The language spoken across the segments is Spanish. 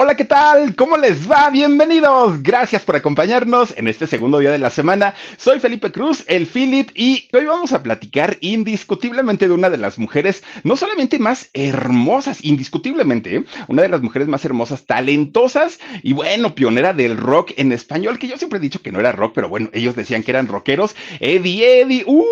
Hola, ¿qué tal? ¿Cómo les va? Bienvenidos. Gracias por acompañarnos en este segundo día de la semana. Soy Felipe Cruz, el Philip, y hoy vamos a platicar indiscutiblemente de una de las mujeres, no solamente más hermosas, indiscutiblemente, ¿eh? una de las mujeres más hermosas, talentosas y bueno, pionera del rock en español, que yo siempre he dicho que no era rock, pero bueno, ellos decían que eran rockeros. Eddie, Eddie, uy,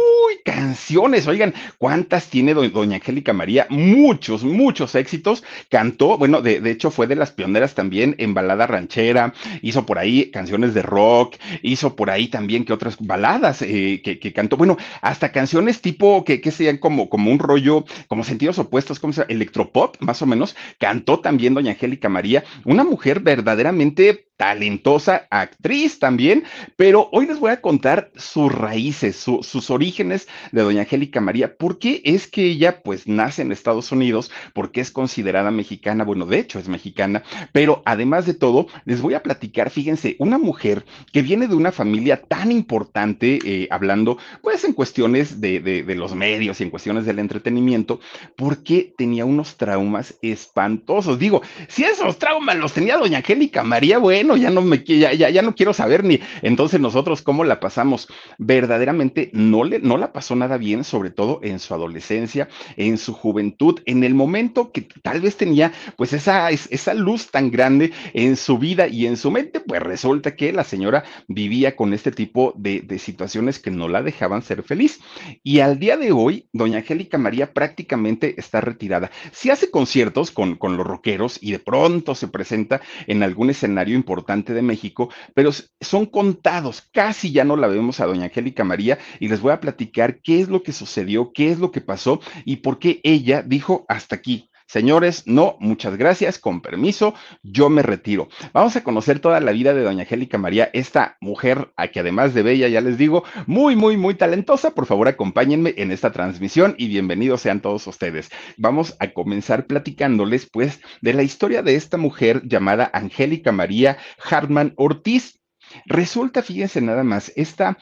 canciones. Oigan, ¿cuántas tiene doña Angélica María? Muchos, muchos éxitos. Cantó, bueno, de, de hecho fue de las pioneras también en balada ranchera, hizo por ahí canciones de rock, hizo por ahí también que otras baladas eh, que, cantó, bueno, hasta canciones tipo que, que sean como, como un rollo, como sentidos opuestos, como electropop, más o menos, cantó también doña Angélica María, una mujer verdaderamente talentosa actriz también, pero hoy les voy a contar sus raíces, sus orígenes de doña Angélica María. ¿Por qué es que ella pues nace en Estados Unidos? Porque es considerada mexicana, bueno, de hecho es mexicana, pero además de todo, les voy a platicar, fíjense, una mujer que viene de una familia tan importante, eh, hablando pues en cuestiones de, de, los medios y en cuestiones del entretenimiento, porque tenía unos traumas espantosos. Digo, si esos traumas los tenía doña Angélica María, bueno, ya no me ya, ya, ya no quiero saber ni entonces nosotros cómo la pasamos. Verdaderamente no le no la pasó nada bien, sobre todo en su adolescencia, en su juventud, en el momento que tal vez tenía pues esa esa luz tan grande en su vida y en su mente, pues resulta que la señora vivía con este tipo de, situaciones que no la dejaban ser feliz. Y al día de hoy, doña Angélica María prácticamente está retirada. Si hace conciertos con, con los rockeros y de pronto se presenta en algún escenario importante, de México, pero son contados, casi ya no la vemos a doña Angélica María y les voy a platicar qué es lo que sucedió, qué es lo que pasó y por qué ella dijo hasta aquí. Señores, no, muchas gracias, con permiso, yo me retiro. Vamos a conocer toda la vida de doña Angélica María, esta mujer a que además de bella, ya les digo, muy, muy, muy talentosa. Por favor, acompáñenme en esta transmisión y bienvenidos sean todos ustedes. Vamos a comenzar platicándoles, pues, de la historia de esta mujer llamada Angélica María Hartman Ortiz. Resulta, fíjense nada más, esta...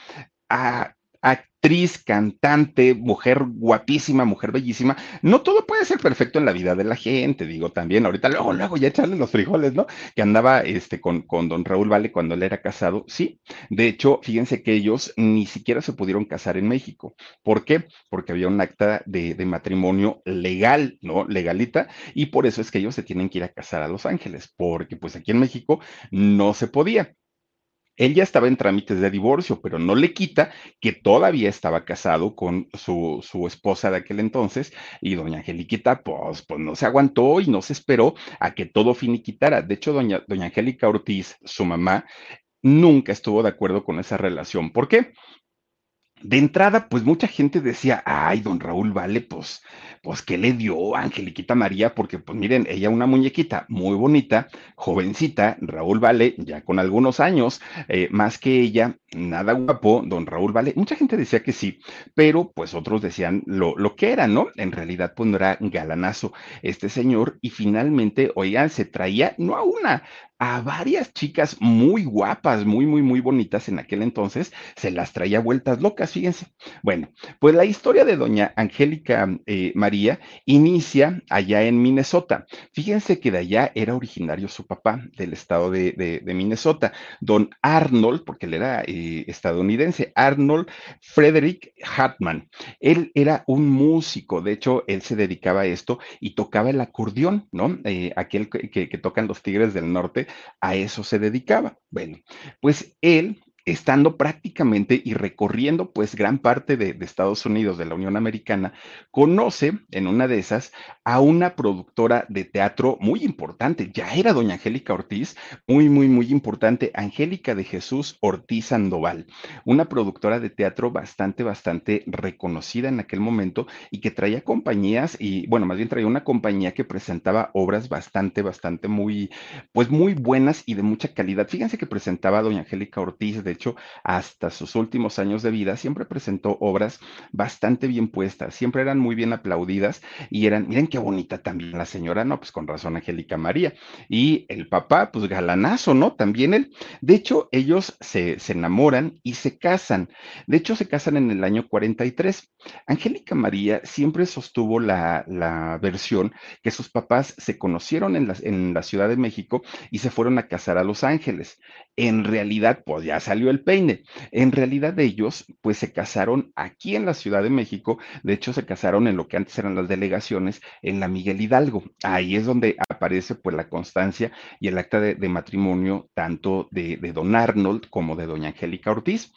Ah, actriz, cantante, mujer guapísima, mujer bellísima. No todo puede ser perfecto en la vida de la gente, digo también. Ahorita, luego, luego ya echarle los frijoles, ¿no? Que andaba este, con, con don Raúl Vale cuando él era casado. Sí, de hecho, fíjense que ellos ni siquiera se pudieron casar en México. ¿Por qué? Porque había un acta de, de matrimonio legal, ¿no? Legalita, y por eso es que ellos se tienen que ir a casar a Los Ángeles, porque pues aquí en México no se podía. Él ya estaba en trámites de divorcio, pero no le quita que todavía estaba casado con su, su esposa de aquel entonces y doña Angeliquita, pues, pues no se aguantó y no se esperó a que todo finiquitara. De hecho, doña, doña Angélica Ortiz, su mamá, nunca estuvo de acuerdo con esa relación. ¿Por qué? De entrada, pues mucha gente decía, ay, don Raúl, vale, pues, pues, ¿qué le dio Angeliquita María? Porque, pues miren, ella una muñequita muy bonita, jovencita, Raúl Vale, ya con algunos años, eh, más que ella, nada guapo, don Raúl Vale. Mucha gente decía que sí, pero pues otros decían lo, lo que era, ¿no? En realidad, pues no era galanazo este señor y finalmente, oigan, se traía no a una, a varias chicas muy guapas, muy, muy, muy bonitas en aquel entonces, se las traía vueltas locas, fíjense. Bueno, pues la historia de doña Angélica eh, María inicia allá en Minnesota. Fíjense que de allá era originario su papá, del estado de, de, Minnesota, don Arnold, porque él era eh, estadounidense, Arnold Frederick Hartman. Él era un músico, de hecho, él se dedicaba a esto y tocaba el acordeón, ¿no? Eh, aquel que, que tocan los Tigres del Norte, a eso se dedicaba. Bueno, pues él estando prácticamente y recorriendo pues gran parte de, Estados Unidos, de la Unión Americana, conoce en una de esas a una productora de teatro muy importante, ya era doña Angélica Ortiz, muy, muy, muy importante, Angélica de Jesús Ortiz Sandoval, una productora de teatro bastante, bastante reconocida en aquel momento y que traía compañías y, bueno, más bien traía una compañía que presentaba obras bastante, bastante muy, pues muy buenas y de mucha calidad. Fíjense que presentaba a doña Angélica Ortiz de hecho, hasta sus últimos años de vida, siempre presentó obras bastante bien puestas, siempre eran muy bien aplaudidas y eran, miren qué bonita también la señora, ¿no? Pues con razón Angélica María. Y el papá, pues galanazo, ¿no? También él. De hecho, ellos se, se enamoran y se casan. De hecho, se casan en el año 43. Angélica María siempre sostuvo la, la versión que sus papás se conocieron en la, en la Ciudad de México y se fueron a casar a Los Ángeles. En realidad, pues ya salió el peine. En realidad ellos, pues se casaron aquí en la Ciudad de México, de hecho se casaron en lo que antes eran las delegaciones, en la Miguel Hidalgo. Ahí es donde aparece pues la constancia y el acta de, matrimonio tanto de, de don Arnold como de doña Angélica Ortiz.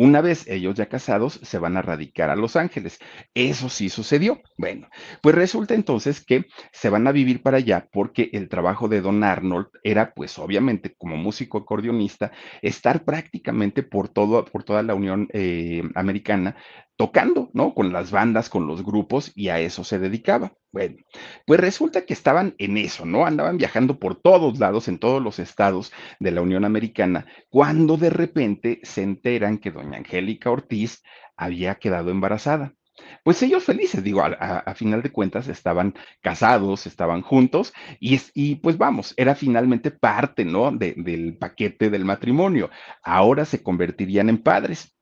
Una vez ellos ya casados, se van a radicar a Los Ángeles. Eso sí sucedió. Bueno, pues resulta entonces que se van a vivir para allá porque el trabajo de Don Arnold era, pues obviamente, como músico acordeonista, estar prácticamente por, todo, por toda la Unión eh, Americana tocando, ¿no? Con las bandas, con los grupos, y a eso se dedicaba. Bueno, pues resulta que estaban en eso, ¿no? Andaban viajando por todos lados, en todos los estados de la Unión Americana, cuando de repente se enteran que doña Angélica Ortiz había quedado embarazada. Pues ellos felices, digo, a, final de cuentas estaban casados, estaban juntos y, y pues vamos, era finalmente parte, ¿no? del paquete del matrimonio. Ahora se convertirían en padres.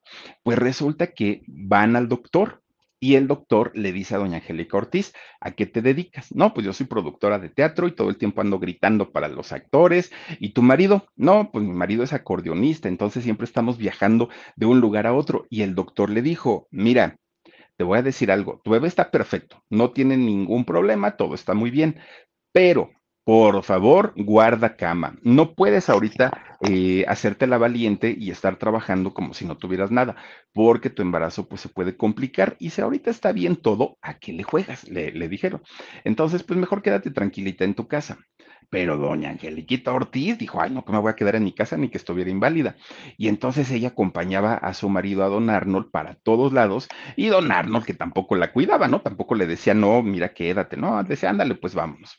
Pues resulta que van al doctor y el doctor le dice a doña Angélica Ortiz, ¿a qué te dedicas? No, pues yo soy productora de teatro y todo el tiempo ando gritando para los actores. ¿Y tu marido? No, pues mi marido es acordeonista, entonces siempre estamos viajando de un lugar a otro. Y el doctor le dijo, mira, te voy a decir algo, tu bebé está perfecto, no tiene ningún problema, todo está muy bien, pero por favor, guarda cama. No puedes ahorita eh, hacerte la valiente y estar trabajando como si no tuvieras nada, porque tu embarazo pues se puede complicar y si ahorita está bien todo, ¿a qué le juegas? Le, le dijeron. Entonces, pues mejor quédate tranquilita en tu casa. Pero doña Angeliquita Ortiz dijo, ay, no, que me voy a quedar en mi casa ni que estuviera inválida. Y entonces ella acompañaba a su marido, a don Arnold, para todos lados, y don Arnold, que tampoco la cuidaba, ¿no? Tampoco le decía, no, mira, quédate, no, decía, ándale, pues vámonos.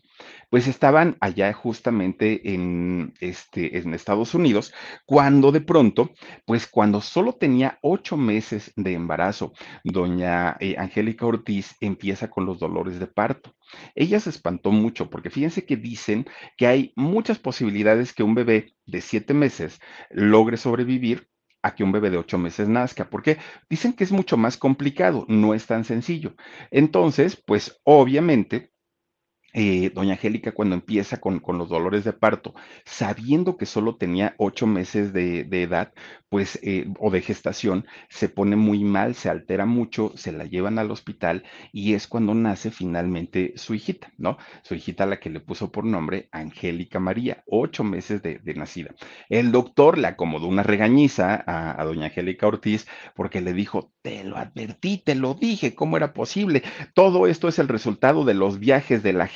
Pues estaban allá justamente en, este, en Estados Unidos, cuando de pronto, pues cuando solo tenía ocho meses de embarazo, doña eh, Angélica Ortiz empieza con los dolores de parto. Ella se espantó mucho porque fíjense que dicen que hay muchas posibilidades que un bebé de siete meses logre sobrevivir a que un bebé de ocho meses nazca, porque dicen que es mucho más complicado, no es tan sencillo. Entonces, pues obviamente eh, doña Angélica cuando empieza con, los dolores de parto, sabiendo que solo tenía ocho meses de, edad, pues, eh, o de gestación, se pone muy mal, se altera mucho, se la llevan al hospital y es cuando nace finalmente su hijita, ¿no? Su hijita la que le puso por nombre Angélica María, ocho meses de, nacida. El doctor le acomodó una regañiza a, a doña Angélica Ortiz porque le dijo, te lo advertí, te lo dije, ¿cómo era posible? Todo esto es el resultado de los viajes de la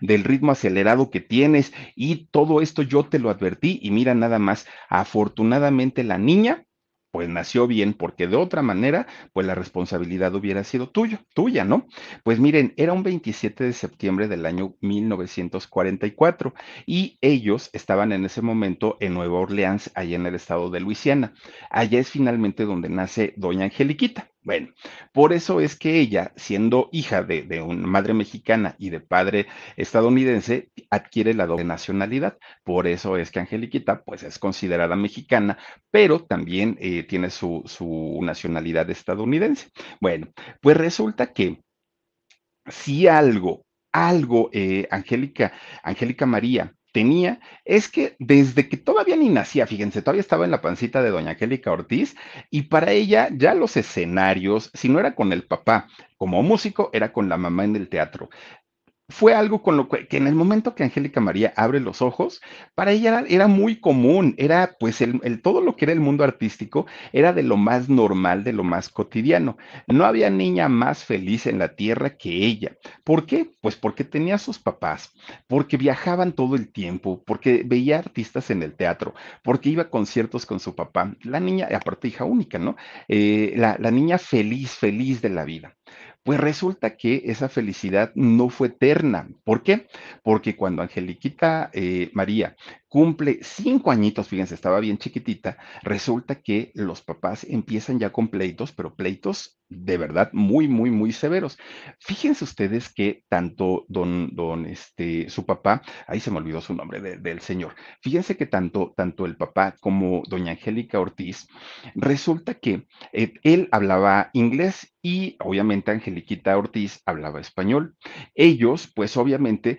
del ritmo acelerado que tienes y todo esto yo te lo advertí y mira nada más, afortunadamente la niña pues nació bien, porque de otra manera, pues la responsabilidad hubiera sido tuyo, tuya, ¿no? Pues miren, era un 27 de septiembre del año 1944 y ellos estaban en ese momento en Nueva Orleans, allá en el estado de Luisiana. Allá es finalmente donde nace Doña Angeliquita. Bueno, por eso es que ella, siendo hija de, de, una madre mexicana y de padre estadounidense, adquiere la doble nacionalidad. Por eso es que Angeliquita, pues es considerada mexicana, pero también eh, tiene su, su nacionalidad estadounidense. Bueno, pues resulta que si algo, algo, eh, Angélica, Angélica María tenía es que desde que todavía ni nacía, fíjense, todavía estaba en la pancita de doña Angélica Ortiz y para ella ya los escenarios, si no era con el papá como músico, era con la mamá en el teatro fue algo con lo que, que, en el momento que Angélica María abre los ojos, para ella era, muy común, era pues el, todo lo que era el mundo artístico era de lo más normal, de lo más cotidiano. No había niña más feliz en la tierra que ella. ¿Por qué? Pues porque tenía a sus papás, porque viajaban todo el tiempo, porque veía artistas en el teatro, porque iba a conciertos con su papá. La niña, aparte hija única, ¿no? Eh, la niña feliz, feliz de la vida. Pues resulta que esa felicidad no fue eterna. ¿Por qué? Porque cuando Angeliquita eh, María cumple cinco añitos, fíjense, estaba bien chiquitita, resulta que los papás empiezan ya con pleitos, pero pleitos de verdad muy, muy, muy severos. Fíjense ustedes que tanto don, don, este, su papá, ahí se me olvidó su nombre de, del señor, fíjense que tanto, tanto el papá como doña Angélica Ortiz, resulta que eh, él hablaba inglés y obviamente Angeliquita Ortiz hablaba español. Ellos, pues obviamente,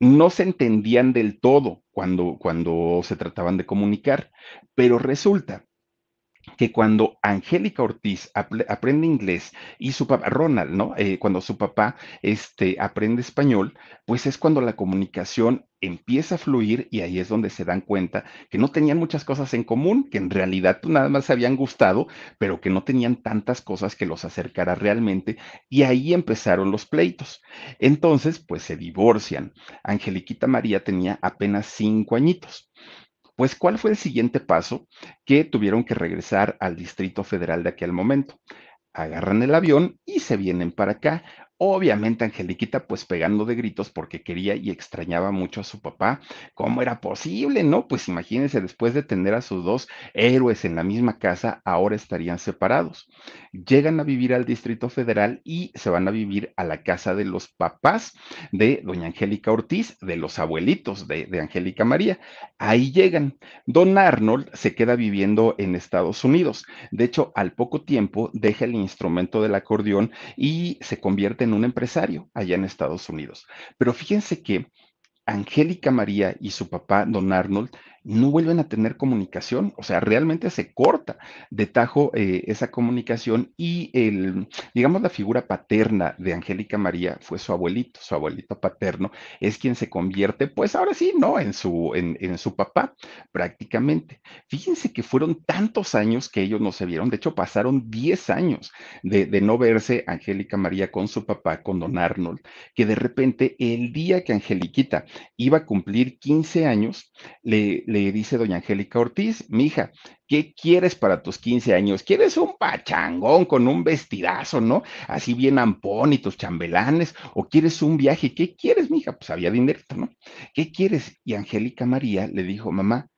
no se entendían del todo cuando, cuando se trataban de comunicar, pero resulta que cuando Angélica Ortiz ap aprende inglés y su papá, Ronald, ¿no? Eh, cuando su papá este, aprende español, pues es cuando la comunicación empieza a fluir y ahí es donde se dan cuenta que no tenían muchas cosas en común, que en realidad pues, nada más se habían gustado, pero que no tenían tantas cosas que los acercara realmente y ahí empezaron los pleitos. Entonces, pues se divorcian. Angeliquita María tenía apenas cinco añitos. Pues, ¿cuál fue el siguiente paso? Que tuvieron que regresar al Distrito Federal de aquel momento. Agarran el avión y se vienen para acá. Obviamente Angeliquita pues pegando de gritos porque quería y extrañaba mucho a su papá. ¿Cómo era posible? No, pues imagínense, después de tener a sus dos héroes en la misma casa, ahora estarían separados. Llegan a vivir al Distrito Federal y se van a vivir a la casa de los papás de doña Angélica Ortiz, de los abuelitos de, de Angélica María. Ahí llegan. Don Arnold se queda viviendo en Estados Unidos. De hecho, al poco tiempo deja el instrumento del acordeón y se convierte en un empresario allá en Estados Unidos. Pero fíjense que Angélica María y su papá, don Arnold, no vuelven a tener comunicación, o sea, realmente se corta de tajo eh, esa comunicación y el, digamos, la figura paterna de Angélica María fue su abuelito, su abuelito paterno es quien se convierte, pues ahora sí, ¿no? En su, en, su papá, prácticamente. Fíjense que fueron tantos años que ellos no se vieron, de hecho pasaron 10 años de, de no verse Angélica María con su papá, con don Arnold, que de repente el día que Angeliquita iba a cumplir 15 años, le, le dice doña Angélica Ortiz, mi hija, ¿qué quieres para tus 15 años? ¿Quieres un pachangón con un vestidazo, no? Así bien ampón y tus chambelanes, o quieres un viaje, ¿qué quieres, mija? Pues había dinero, ¿no? ¿Qué quieres? Y Angélica María le dijo, mamá,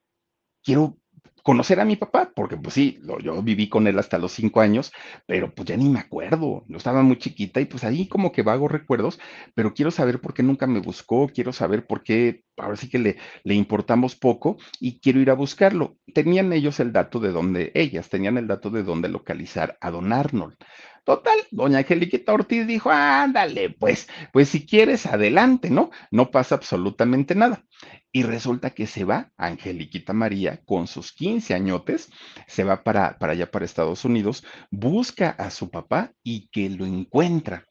quiero conocer a mi papá, porque pues sí, yo viví con él hasta los cinco años, pero pues ya ni me acuerdo, yo estaba muy chiquita y pues ahí como que vago recuerdos, pero quiero saber por qué nunca me buscó, quiero saber por qué, ahora sí que le, le importamos poco y quiero ir a buscarlo. Tenían ellos el dato de dónde, ellas tenían el dato de dónde localizar a don Arnold. Total, doña Angeliquita Ortiz dijo, ándale, pues, pues si quieres, adelante, ¿no? No pasa absolutamente nada. Y resulta que se va Angeliquita María con sus 15 añotes, se va para, para allá, para Estados Unidos, busca a su papá y que lo encuentra.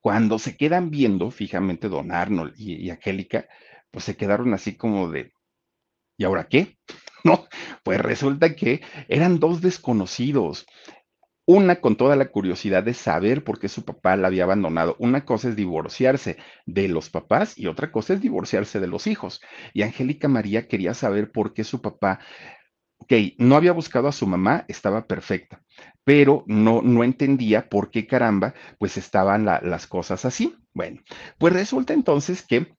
Cuando se quedan viendo fijamente don Arnold y, y Angélica, pues se quedaron así como de, ¿y ahora qué? No, pues resulta que eran dos desconocidos. Una con toda la curiosidad de saber por qué su papá la había abandonado. Una cosa es divorciarse de los papás y otra cosa es divorciarse de los hijos. Y Angélica María quería saber por qué su papá ok, no había buscado a su mamá, estaba perfecta, pero no, no entendía por qué caramba, pues estaban la, las cosas así. Bueno, pues resulta entonces que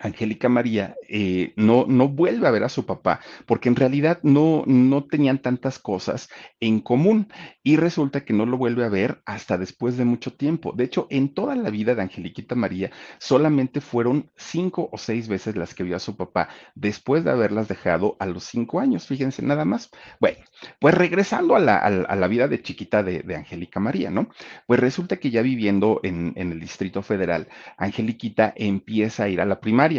Angélica María eh, no, no vuelve a ver a su papá, porque en realidad no, no tenían tantas cosas en común y resulta que no lo vuelve a ver hasta después de mucho tiempo. De hecho, en toda la vida de Angeliquita María, solamente fueron cinco o seis veces las que vio a su papá después de haberlas dejado a los cinco años, fíjense nada más. Bueno, pues regresando a la, a la vida de chiquita de, de, Angélica María, ¿no? Pues resulta que ya viviendo en, en el Distrito Federal, Angeliquita empieza a ir a la primaria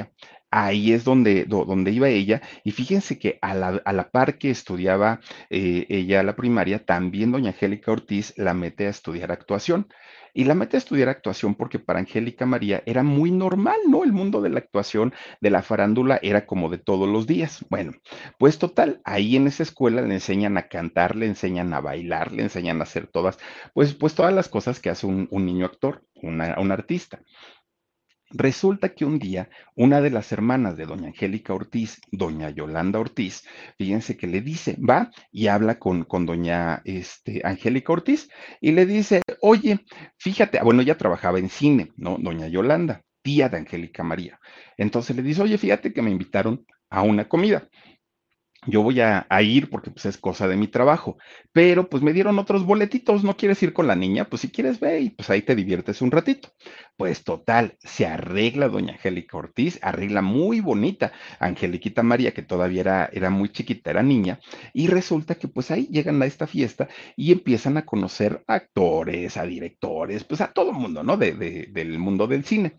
Ahí es donde, donde iba ella. Y fíjense que a la, a la par que estudiaba eh, ella la primaria, también doña Angélica Ortiz la mete a estudiar actuación. Y la mete a estudiar actuación porque para Angélica María era muy normal, ¿no? El mundo de la actuación, de la farándula, era como de todos los días. Bueno, pues total, ahí en esa escuela le enseñan a cantar, le enseñan a bailar, le enseñan a hacer todas, pues, pues todas las cosas que hace un, un niño actor, una, un artista. Resulta que un día una de las hermanas de doña Angélica Ortiz, doña Yolanda Ortiz, fíjense que le dice, va y habla con, con doña este, Angélica Ortiz y le dice, oye, fíjate, ah, bueno, ella trabajaba en cine, ¿no? Doña Yolanda, tía de Angélica María. Entonces le dice, oye, fíjate que me invitaron a una comida yo voy a, a, ir porque pues es cosa de mi trabajo, pero pues me dieron otros boletitos, ¿no quieres ir con la niña? Pues si quieres ve y pues ahí te diviertes un ratito. Pues total, se arregla doña Angélica Ortiz, arregla muy bonita Angeliquita María, que todavía era, era muy chiquita, era niña, y resulta que pues ahí llegan a esta fiesta y empiezan a conocer actores, a directores, pues a todo el mundo, ¿no? De, de, del mundo del cine.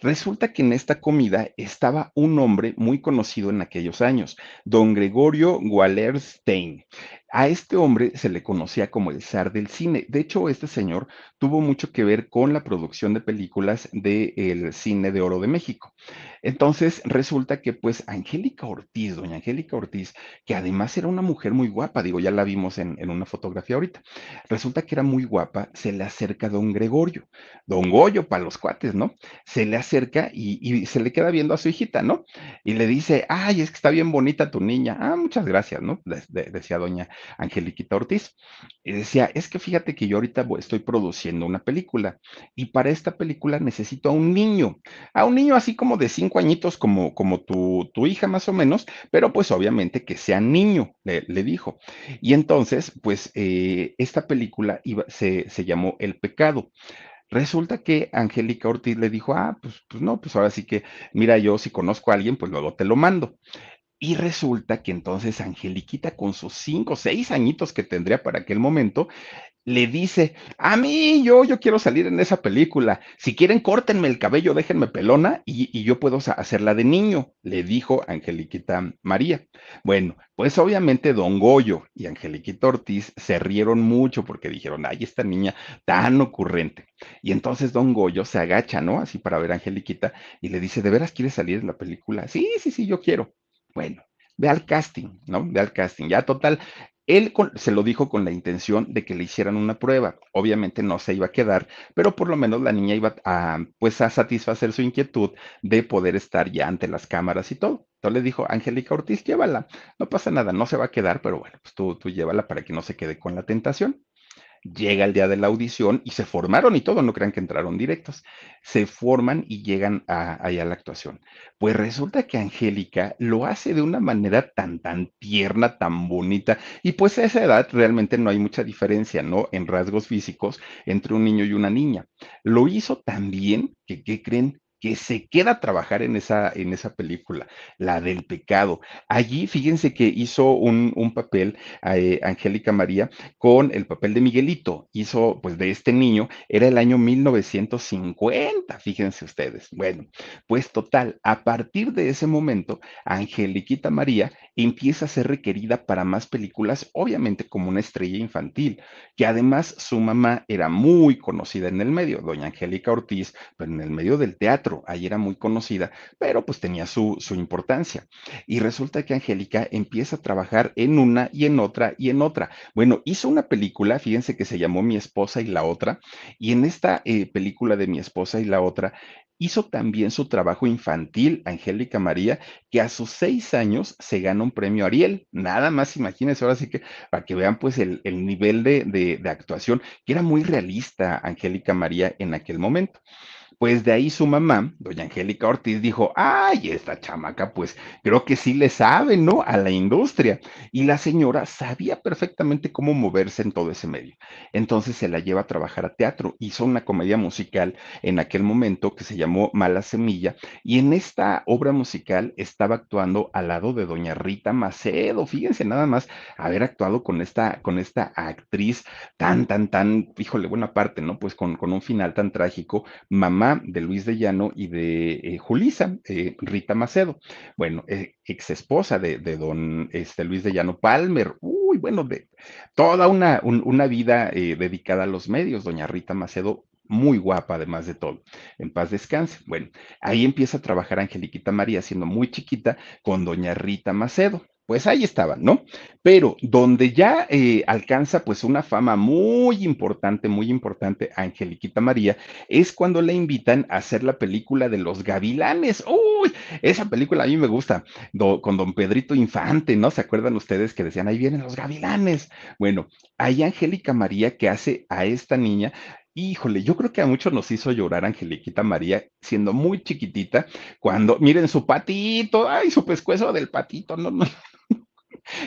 Resulta que en esta comida estaba un hombre muy conocido en aquellos años, don Gregorio Wallerstein. A este hombre se le conocía como el zar del cine. De hecho, este señor tuvo mucho que ver con la producción de películas del cine de oro de México. Entonces, resulta que pues Angélica Ortiz, doña Angélica Ortiz, que además era una mujer muy guapa, digo, ya la vimos en, una fotografía ahorita, resulta que era muy guapa, se le acerca a don Gregorio, don Goyo para los cuates, ¿no? Se le acerca y, se le queda viendo a su hijita, ¿no? Y le dice, ay, es que está bien bonita tu niña. Ah, muchas gracias, ¿no? De, decía doña Angeliquita Ortiz. Decía, es que fíjate que yo ahorita estoy produciendo una película y para esta película necesito a un niño, a un niño así como de cinco añitos, como, como tu, tu hija más o menos, pero pues obviamente que sea niño, le, dijo. Y entonces, pues eh, esta película se, se llamó El Pecado. Resulta que Angélica Ortiz le dijo, ah, pues, pues no, pues ahora sí que, mira, yo si conozco a alguien, pues luego te lo mando. Y resulta que entonces Angeliquita, con sus cinco, seis añitos que tendría para aquel momento, le dice, a mí, yo, yo quiero salir en esa película. Si quieren, córtenme el cabello, déjenme pelona y, y yo puedo hacerla de niño, le dijo Angeliquita María. Bueno, pues obviamente Don Goyo y Angeliquita Ortiz se rieron mucho porque dijeron, ay, esta niña tan ocurrente. Y entonces Don Goyo se agacha, ¿no? Así para ver a Angeliquita y le dice, ¿de veras quieres salir en la película? Sí, sí, sí, yo quiero. Bueno, ve al casting, ¿no? Ve al casting. Ya total, él con, se lo dijo con la intención de que le hicieran una prueba. Obviamente no se iba a quedar, pero por lo menos la niña iba a, pues, a satisfacer su inquietud de poder estar ya ante las cámaras y todo. Entonces le dijo, Angélica Ortiz, llévala. No pasa nada, no se va a quedar, pero bueno, pues tú, tú llévala para que no se quede con la tentación llega el día de la audición y se formaron y todo, no crean que entraron directos, se forman y llegan a, a la actuación. Pues resulta que Angélica lo hace de una manera tan, tan tierna, tan bonita, y pues a esa edad realmente no hay mucha diferencia, ¿no? En rasgos físicos entre un niño y una niña. Lo hizo tan bien que, ¿qué creen? Que se queda a trabajar en esa, en esa película, la del pecado. Allí, fíjense que hizo un, un papel, eh, Angélica María, con el papel de Miguelito. Hizo, pues, de este niño, era el año 1950, fíjense ustedes. Bueno, pues total, a partir de ese momento, Angeliquita María empieza a ser requerida para más películas, obviamente como una estrella infantil, que además su mamá era muy conocida en el medio, doña Angélica Ortiz, pero en el medio del teatro ahí era muy conocida, pero pues tenía su, su importancia. Y resulta que Angélica empieza a trabajar en una y en otra y en otra. Bueno, hizo una película, fíjense que se llamó Mi esposa y la otra, y en esta eh, película de Mi esposa y la otra, hizo también su trabajo infantil, Angélica María, que a sus seis años se gana un premio Ariel. Nada más imagínense, ahora sí que para que vean pues el, el nivel de, de, de actuación, que era muy realista Angélica María en aquel momento. Pues de ahí su mamá, doña Angélica Ortiz, dijo, ay, esta chamaca, pues creo que sí le sabe, ¿no? A la industria. Y la señora sabía perfectamente cómo moverse en todo ese medio. Entonces se la lleva a trabajar a teatro. Hizo una comedia musical en aquel momento que se llamó Mala Semilla. Y en esta obra musical estaba actuando al lado de doña Rita Macedo. Fíjense nada más haber actuado con esta, con esta actriz tan, tan, tan, híjole, buena parte, ¿no? Pues con, con un final tan trágico. Mamá de Luis de Llano y de eh, Julisa, eh, Rita Macedo. Bueno, eh, ex esposa de, don este, Luis de Llano Palmer. Uy, bueno, de toda una, un, una vida dedicada a los medios, doña Rita Macedo. Muy guapa, además de todo. En paz descanse. Bueno, ahí empieza a trabajar Angeliquita María, siendo muy chiquita, con doña Rita Macedo pues ahí estaban, ¿no? Pero donde ya eh, alcanza pues una fama muy importante, muy importante, Angeliquita María, es cuando la invitan a hacer la película de los gavilanes. Uy, esa película a mí me gusta, con don Pedrito Infante, ¿no? ¿Se acuerdan ustedes que decían, ahí vienen los gavilanes? Bueno, ahí Angélica María que hace a esta niña Híjole, yo creo que a muchos nos hizo llorar Angeliquita María siendo muy chiquitita, cuando, miren su patito, ay, su pescuezo del patito, no, no,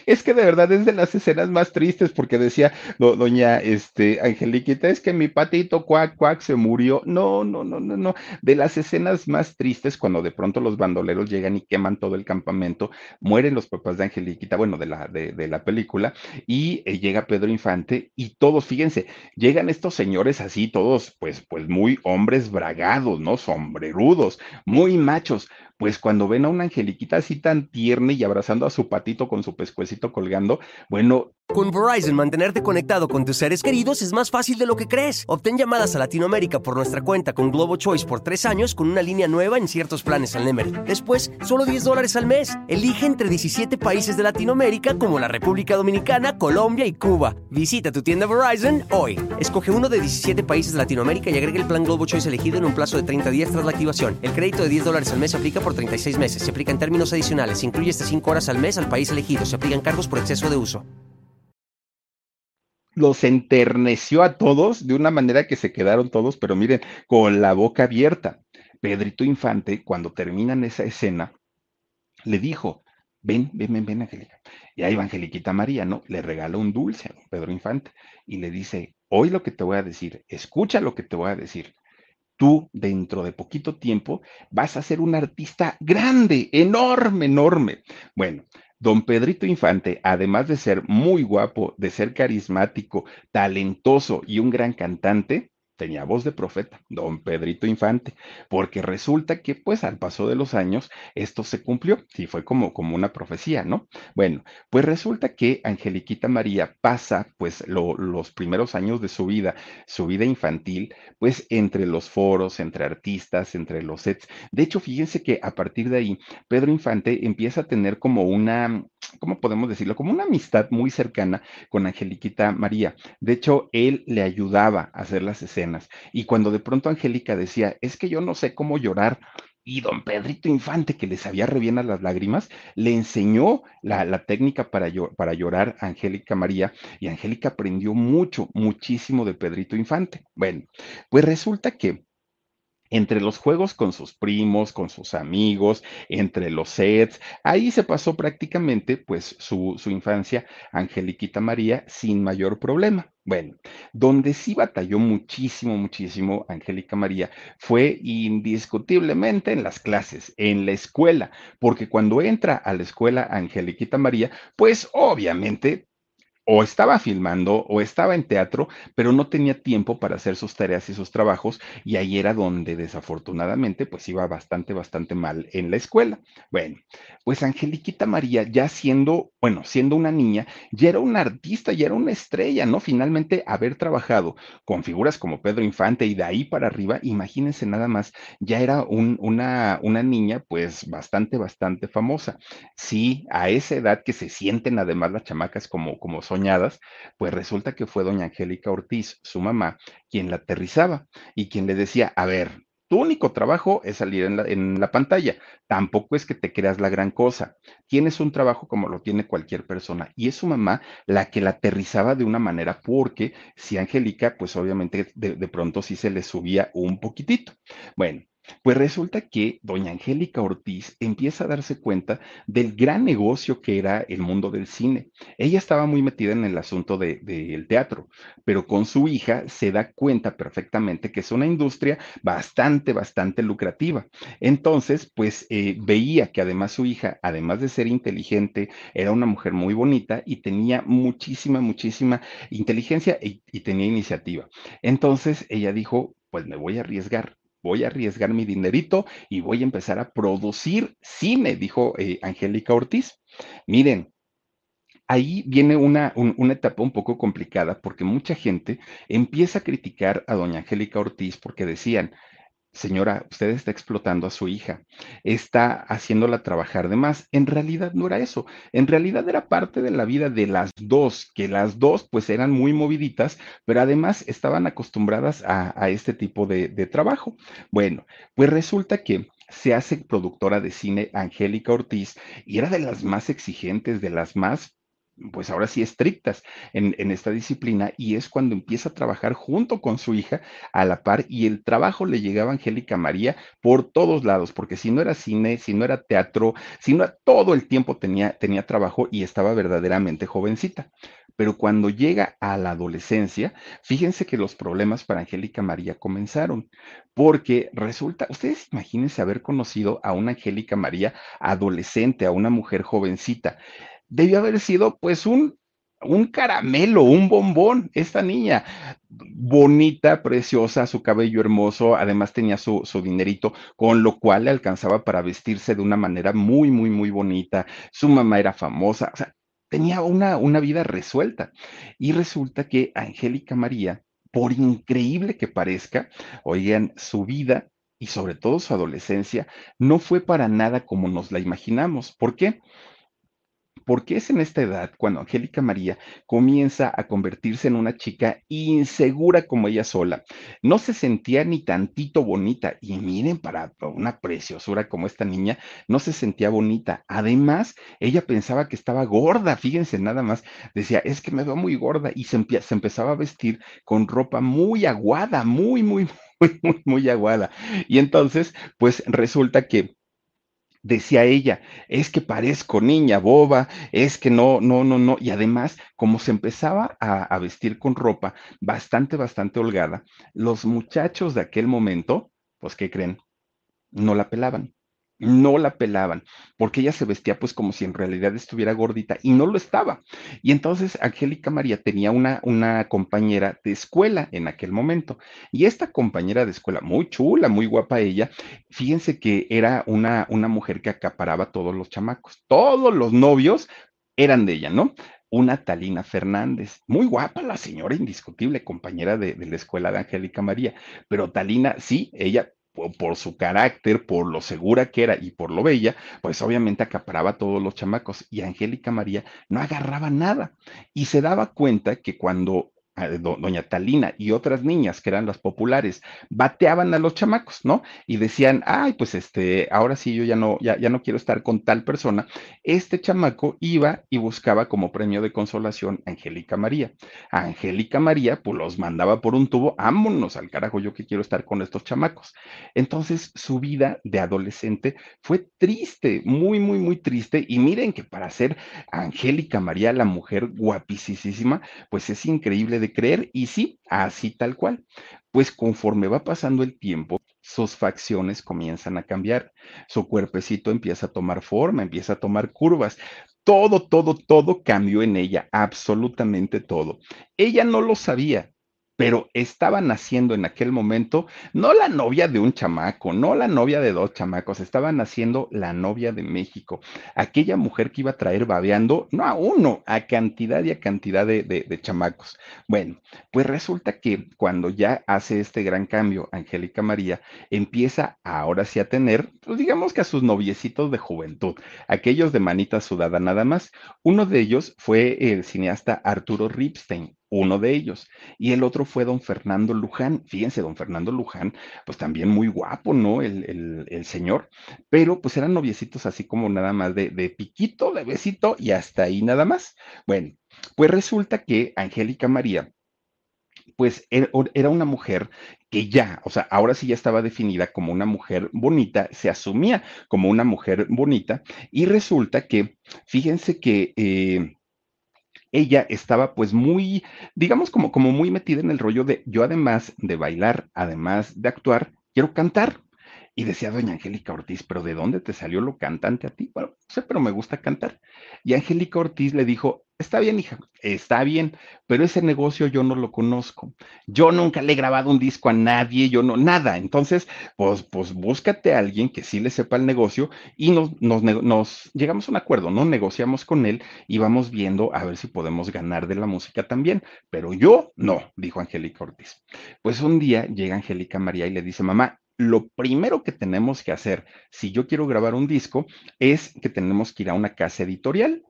es que de verdad es de las escenas más tristes porque decía do, doña este, Angeliquita, es que mi patito cuac cuac se murió. No, no, no, no, no. De las escenas más tristes cuando de pronto los bandoleros llegan y queman todo el campamento, mueren los papás de Angeliquita, bueno, de la, de, de la película, y eh, llega Pedro Infante y todos, fíjense, llegan estos señores así, todos pues, pues muy hombres bragados, ¿no? Sombrerudos, muy machos pues cuando ven a una angeliquita así tan tierna y abrazando a su patito con su pescuecito colgando, bueno. Con Verizon, mantenerte conectado con tus seres queridos es más fácil de lo que crees. Obtén llamadas a Latinoamérica por nuestra cuenta con Globo Choice por tres años con una línea nueva en ciertos planes al Nemery. Después, solo 10 dólares al mes. Elige entre 17 países de Latinoamérica como la República Dominicana, Colombia y Cuba. Visita tu tienda Verizon hoy. Escoge uno de 17 países de Latinoamérica y agrega el plan Globo Choice elegido en un plazo de 30 días tras la activación. El crédito de 10 dólares al mes aplica por 36 meses. Se aplica en términos adicionales. Se incluye hasta 5 horas al mes al país elegido. Se aplican cargos por exceso de uso. Los enterneció a todos de una manera que se quedaron todos, pero miren, con la boca abierta. Pedrito Infante, cuando terminan esa escena, le dijo, ven, ven, ven, ven, Angélica. Y ahí va Angeliquita María, ¿no? Le regala un dulce a Pedro Infante y le dice, hoy lo que te voy a decir, escucha lo que te voy a decir tú dentro de poquito tiempo vas a ser un artista grande, enorme, enorme. Bueno, don Pedrito Infante, además de ser muy guapo, de ser carismático, talentoso y un gran cantante, tenía voz de profeta, don Pedrito Infante, porque resulta que pues al paso de los años esto se cumplió, sí fue como, como una profecía, ¿no? Bueno, pues resulta que Angeliquita María pasa pues lo, los primeros años de su vida, su vida infantil, pues entre los foros, entre artistas, entre los sets. De hecho, fíjense que a partir de ahí, Pedro Infante empieza a tener como una, ¿cómo podemos decirlo? Como una amistad muy cercana con Angeliquita María. De hecho, él le ayudaba a hacer las escenas y cuando de pronto Angélica decía, es que yo no sé cómo llorar, y don Pedrito Infante, que le sabía re bien a las lágrimas, le enseñó la, técnica para, para llorar a Angélica María y Angélica aprendió mucho, muchísimo de Pedrito Infante. Bueno, pues resulta que entre los juegos con sus primos, con sus amigos, entre los sets, ahí se pasó prácticamente pues su, su infancia Angeliquita María sin mayor problema. Bueno, donde sí batalló muchísimo, muchísimo Angélica María fue indiscutiblemente en las clases, en la escuela, porque cuando entra a la escuela Angeliquita María, pues obviamente o estaba filmando o estaba en teatro, pero no tenía tiempo para hacer sus tareas y sus trabajos y ahí era donde desafortunadamente pues iba bastante, bastante mal en la escuela. Bueno, pues Angeliquita María ya siendo, bueno, siendo una niña, ya era una artista, ya era una estrella, ¿no? Finalmente haber trabajado con figuras como Pedro Infante y de ahí para arriba, imagínense nada más, ya era un, una, una niña pues bastante, bastante famosa. Sí, a esa edad que se sienten además las chamacas como, como son pues resulta que fue doña Angélica Ortiz, su mamá, quien la aterrizaba y quien le decía, a ver, tu único trabajo es salir en la, pantalla. Tampoco es que te creas la gran cosa. Tienes un trabajo como lo tiene cualquier persona. Y es su mamá la que la aterrizaba de una manera porque si Angélica, pues obviamente de, de pronto sí se le subía un poquitito. Bueno, pues resulta que doña Angélica Ortiz empieza a darse cuenta del gran negocio que era el mundo del cine. Ella estaba muy metida en el asunto del de, teatro, pero con su hija se da cuenta perfectamente que es una industria bastante, bastante lucrativa. Entonces, pues eh, veía que además su hija, además de ser inteligente, era una mujer muy bonita y tenía muchísima, muchísima inteligencia y, y tenía iniciativa. Entonces ella dijo, pues me voy a arriesgar voy a arriesgar mi dinerito y voy a empezar a producir cine, dijo eh, Angélica Ortiz. Miren, ahí viene una, una, etapa un poco complicada porque mucha gente empieza a criticar a doña Angélica Ortiz porque decían, señora, usted está explotando a su hija, está haciéndola trabajar de más. En realidad no era eso, en realidad era parte de la vida de las dos, que las dos pues eran muy moviditas, pero además estaban acostumbradas a, este tipo de, de trabajo. Bueno, pues resulta que se hace productora de cine Angélica Ortiz y era de las más exigentes, de las más pues ahora sí estrictas en, esta disciplina y es cuando empieza a trabajar junto con su hija a la par y el trabajo le llegaba a Angélica María por todos lados, porque si no era cine, si no era teatro, si no todo el tiempo tenía, tenía trabajo y estaba verdaderamente jovencita. Pero cuando llega a la adolescencia, fíjense que los problemas para Angélica María comenzaron, porque resulta, ustedes imagínense haber conocido a una Angélica María adolescente, a una mujer jovencita debió haber sido pues un, un caramelo, un bombón, esta niña, bonita, preciosa, su cabello hermoso, además tenía su, su, dinerito, con lo cual le alcanzaba para vestirse de una manera muy, muy, muy bonita. Su mamá era famosa, o sea, tenía una, una vida resuelta. Y resulta que Angélica María, por increíble que parezca, oigan, su vida y sobre todo su adolescencia no fue para nada como nos la imaginamos. ¿Por qué? Porque es en esta edad cuando Angélica María comienza a convertirse en una chica insegura como ella sola. No se sentía ni tantito bonita. Y miren, para una preciosura como esta niña, no se sentía bonita. Además, ella pensaba que estaba gorda. Fíjense nada más. Decía, es que me veo muy gorda. Y se, se empezaba a vestir con ropa muy aguada, muy, muy, muy, muy, muy aguada. Y entonces, pues resulta que decía ella, es que parezco niña boba, es que no, no, no, no. Y además, como se empezaba a, a, vestir con ropa bastante, bastante holgada, los muchachos de aquel momento, pues, ¿qué creen? No la pelaban no la pelaban, porque ella se vestía pues como si en realidad estuviera gordita y no lo estaba. Y entonces Angélica María tenía una, una compañera de escuela en aquel momento. Y esta compañera de escuela, muy chula, muy guapa ella, fíjense que era una, una mujer que acaparaba todos los chamacos, todos los novios eran de ella, ¿no? una Talina Fernández. Muy guapa la señora, indiscutible, compañera de, de, la escuela de Angélica María. Pero Talina, sí, ella por su carácter, por lo segura que era y por lo bella, pues obviamente acaparaba a todos los chamacos y Angélica María no agarraba nada. Y se daba cuenta que cuando doña Talina y otras niñas que eran las populares bateaban a los chamacos, ¿no? Y decían, ay, pues este, ahora sí yo ya no, ya, ya no quiero estar con tal persona. Este chamaco iba y buscaba como premio de consolación a Angélica María. Angélica María, pues los mandaba por un tubo, vámonos al carajo, yo que quiero estar con estos chamacos. Entonces, su vida de adolescente fue triste, muy, muy, muy triste. Y miren que para ser Angélica María, la mujer guapísima, pues es increíble de creer y sí, así tal cual. Pues conforme va pasando el tiempo, sus facciones comienzan a cambiar, su cuerpecito empieza a tomar forma, empieza a tomar curvas. todo, todo, todo cambió en ella, absolutamente todo. Ella no lo sabía, pero estaba naciendo en aquel momento no la novia de un chamaco, no la novia de dos chamacos, estaba naciendo la novia de México, aquella mujer que iba a traer babeando, no a uno, a cantidad y a cantidad de, de chamacos. Bueno, pues resulta que cuando ya hace este gran cambio, Angélica María empieza ahora sí a tener, pues digamos que a sus noviecitos de juventud, aquellos de manita sudada nada más. Uno de ellos fue el cineasta Arturo Ripstein, uno de ellos. Y el otro fue don Fernando Luján. Fíjense, don Fernando Luján, pues también muy guapo, ¿no? El, el, señor, pero pues eran noviecitos así como nada más de, de piquito, de besito y hasta ahí nada más. Bueno, pues resulta que Angélica María pues era una mujer que ya, o sea, ahora sí ya estaba definida como una mujer bonita, se asumía como una mujer bonita y resulta que, fíjense que eh, ella estaba pues muy, digamos como, como muy metida en el rollo de yo además de bailar, además de actuar, quiero cantar. Y decía doña Angélica Ortiz, pero ¿de dónde te salió lo cantante a ti? Bueno, no sé, pero me gusta cantar. Y Angélica Ortiz le dijo, está bien, hija, está bien, pero ese negocio yo no lo conozco. Yo nunca le he grabado un disco a nadie, yo no, nada. Entonces, pues, pues búscate a alguien que sí le sepa el negocio y nos, nos, nos llegamos a un acuerdo, ¿no? Negociamos con él y vamos viendo a ver si podemos ganar de la música también. Pero yo no, dijo Angélica Ortiz. Pues un día llega Angélica María y le dice, mamá, lo primero que tenemos que hacer, si yo quiero grabar un disco, es que tenemos que ir a una casa editorial.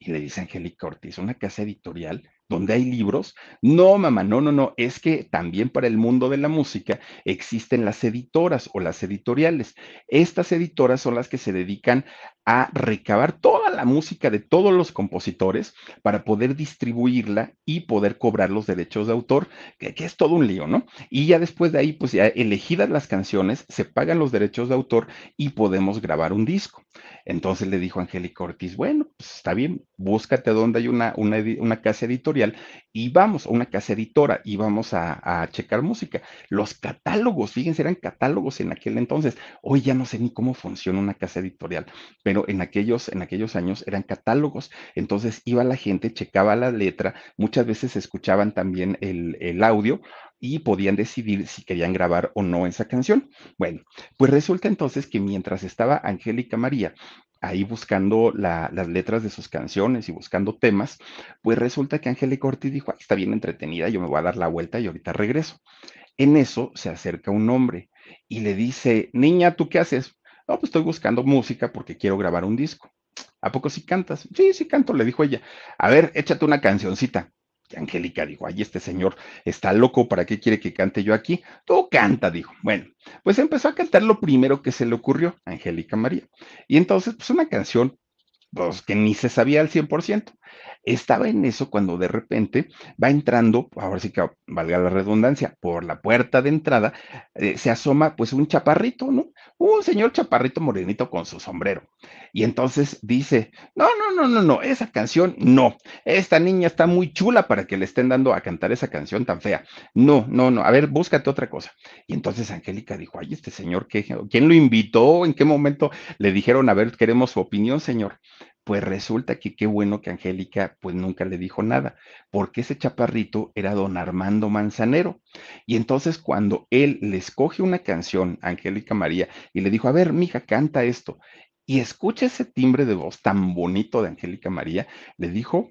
Y le dice Angélica Ortiz, una casa editorial donde hay libros. No, mamá, no, no, no. Es que también para el mundo de la música existen las editoras o las editoriales. Estas editoras son las que se dedican a recabar toda la música de todos los compositores para poder distribuirla y poder cobrar los derechos de autor, que, es todo un lío, ¿no? Y ya después de ahí, pues ya elegidas las canciones, se pagan los derechos de autor y podemos grabar un disco. Entonces le dijo Angélica Ortiz, bueno, pues está bien, búscate donde hay una, una, una casa editorial y vamos a una casa editora y vamos a, a, checar música. Los catálogos, fíjense, eran catálogos en aquel entonces. Hoy ya no sé ni cómo funciona una casa editorial, pero en aquellos, en aquellos años eran catálogos. Entonces iba la gente, checaba la letra, muchas veces escuchaban también el, el audio y podían decidir si querían grabar o no esa canción. Bueno, pues resulta entonces que mientras estaba Angélica María ahí buscando las letras de sus canciones y buscando temas, pues resulta que Angélica Ortiz dijo, está bien entretenida, yo me voy a dar la vuelta y ahorita regreso. En eso se acerca un hombre y le dice, niña, ¿tú qué haces? No, pues estoy buscando música porque quiero grabar un disco. ¿A poco sí cantas? Sí, sí canto, le dijo ella. A ver, échate una cancioncita. Angélica dijo, ay, este señor está loco, ¿para qué quiere que cante yo aquí? Tú canta, dijo. Bueno, pues empezó a cantar lo primero que se le ocurrió, Angélica María. Y entonces, pues una canción, pues que ni se sabía al 100%. Estaba en eso cuando de repente va entrando, ahora sí que valga la redundancia, por la puerta de entrada, eh, se asoma pues un chaparrito, ¿no? Un señor chaparrito morenito con su sombrero. Y entonces dice, no, no, no, no, no, esa canción no. Esta niña está muy chula para que le estén dando a cantar esa canción tan fea. No, no, no, a ver, búscate otra cosa. Y entonces Angélica dijo, ay, este señor, ¿qué, ¿quién lo invitó? ¿En qué momento le dijeron, a ver, queremos su opinión, señor? Pues resulta que qué bueno que Angélica pues nunca le dijo nada, porque ese chaparrito era don Armando Manzanero. Y entonces cuando él le escoge una canción, Angélica María, y le dijo, a ver, mija, canta esto, y escucha ese timbre de voz tan bonito de Angélica María, le dijo,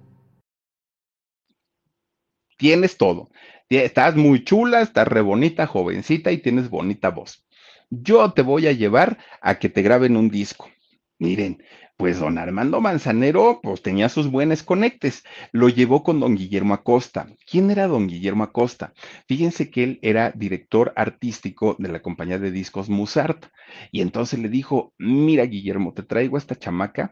tienes todo. Estás muy chula, estás re bonita, jovencita y tienes bonita voz. Yo te voy a llevar a que te graben un disco. Miren, pues don Armando Manzanero, pues tenía sus buenos conectes. Lo llevó con don Guillermo Acosta. ¿Quién era don Guillermo Acosta? Fíjense que él era director artístico de la compañía de discos Musart. Y entonces le dijo, mira Guillermo, te traigo a esta chamaca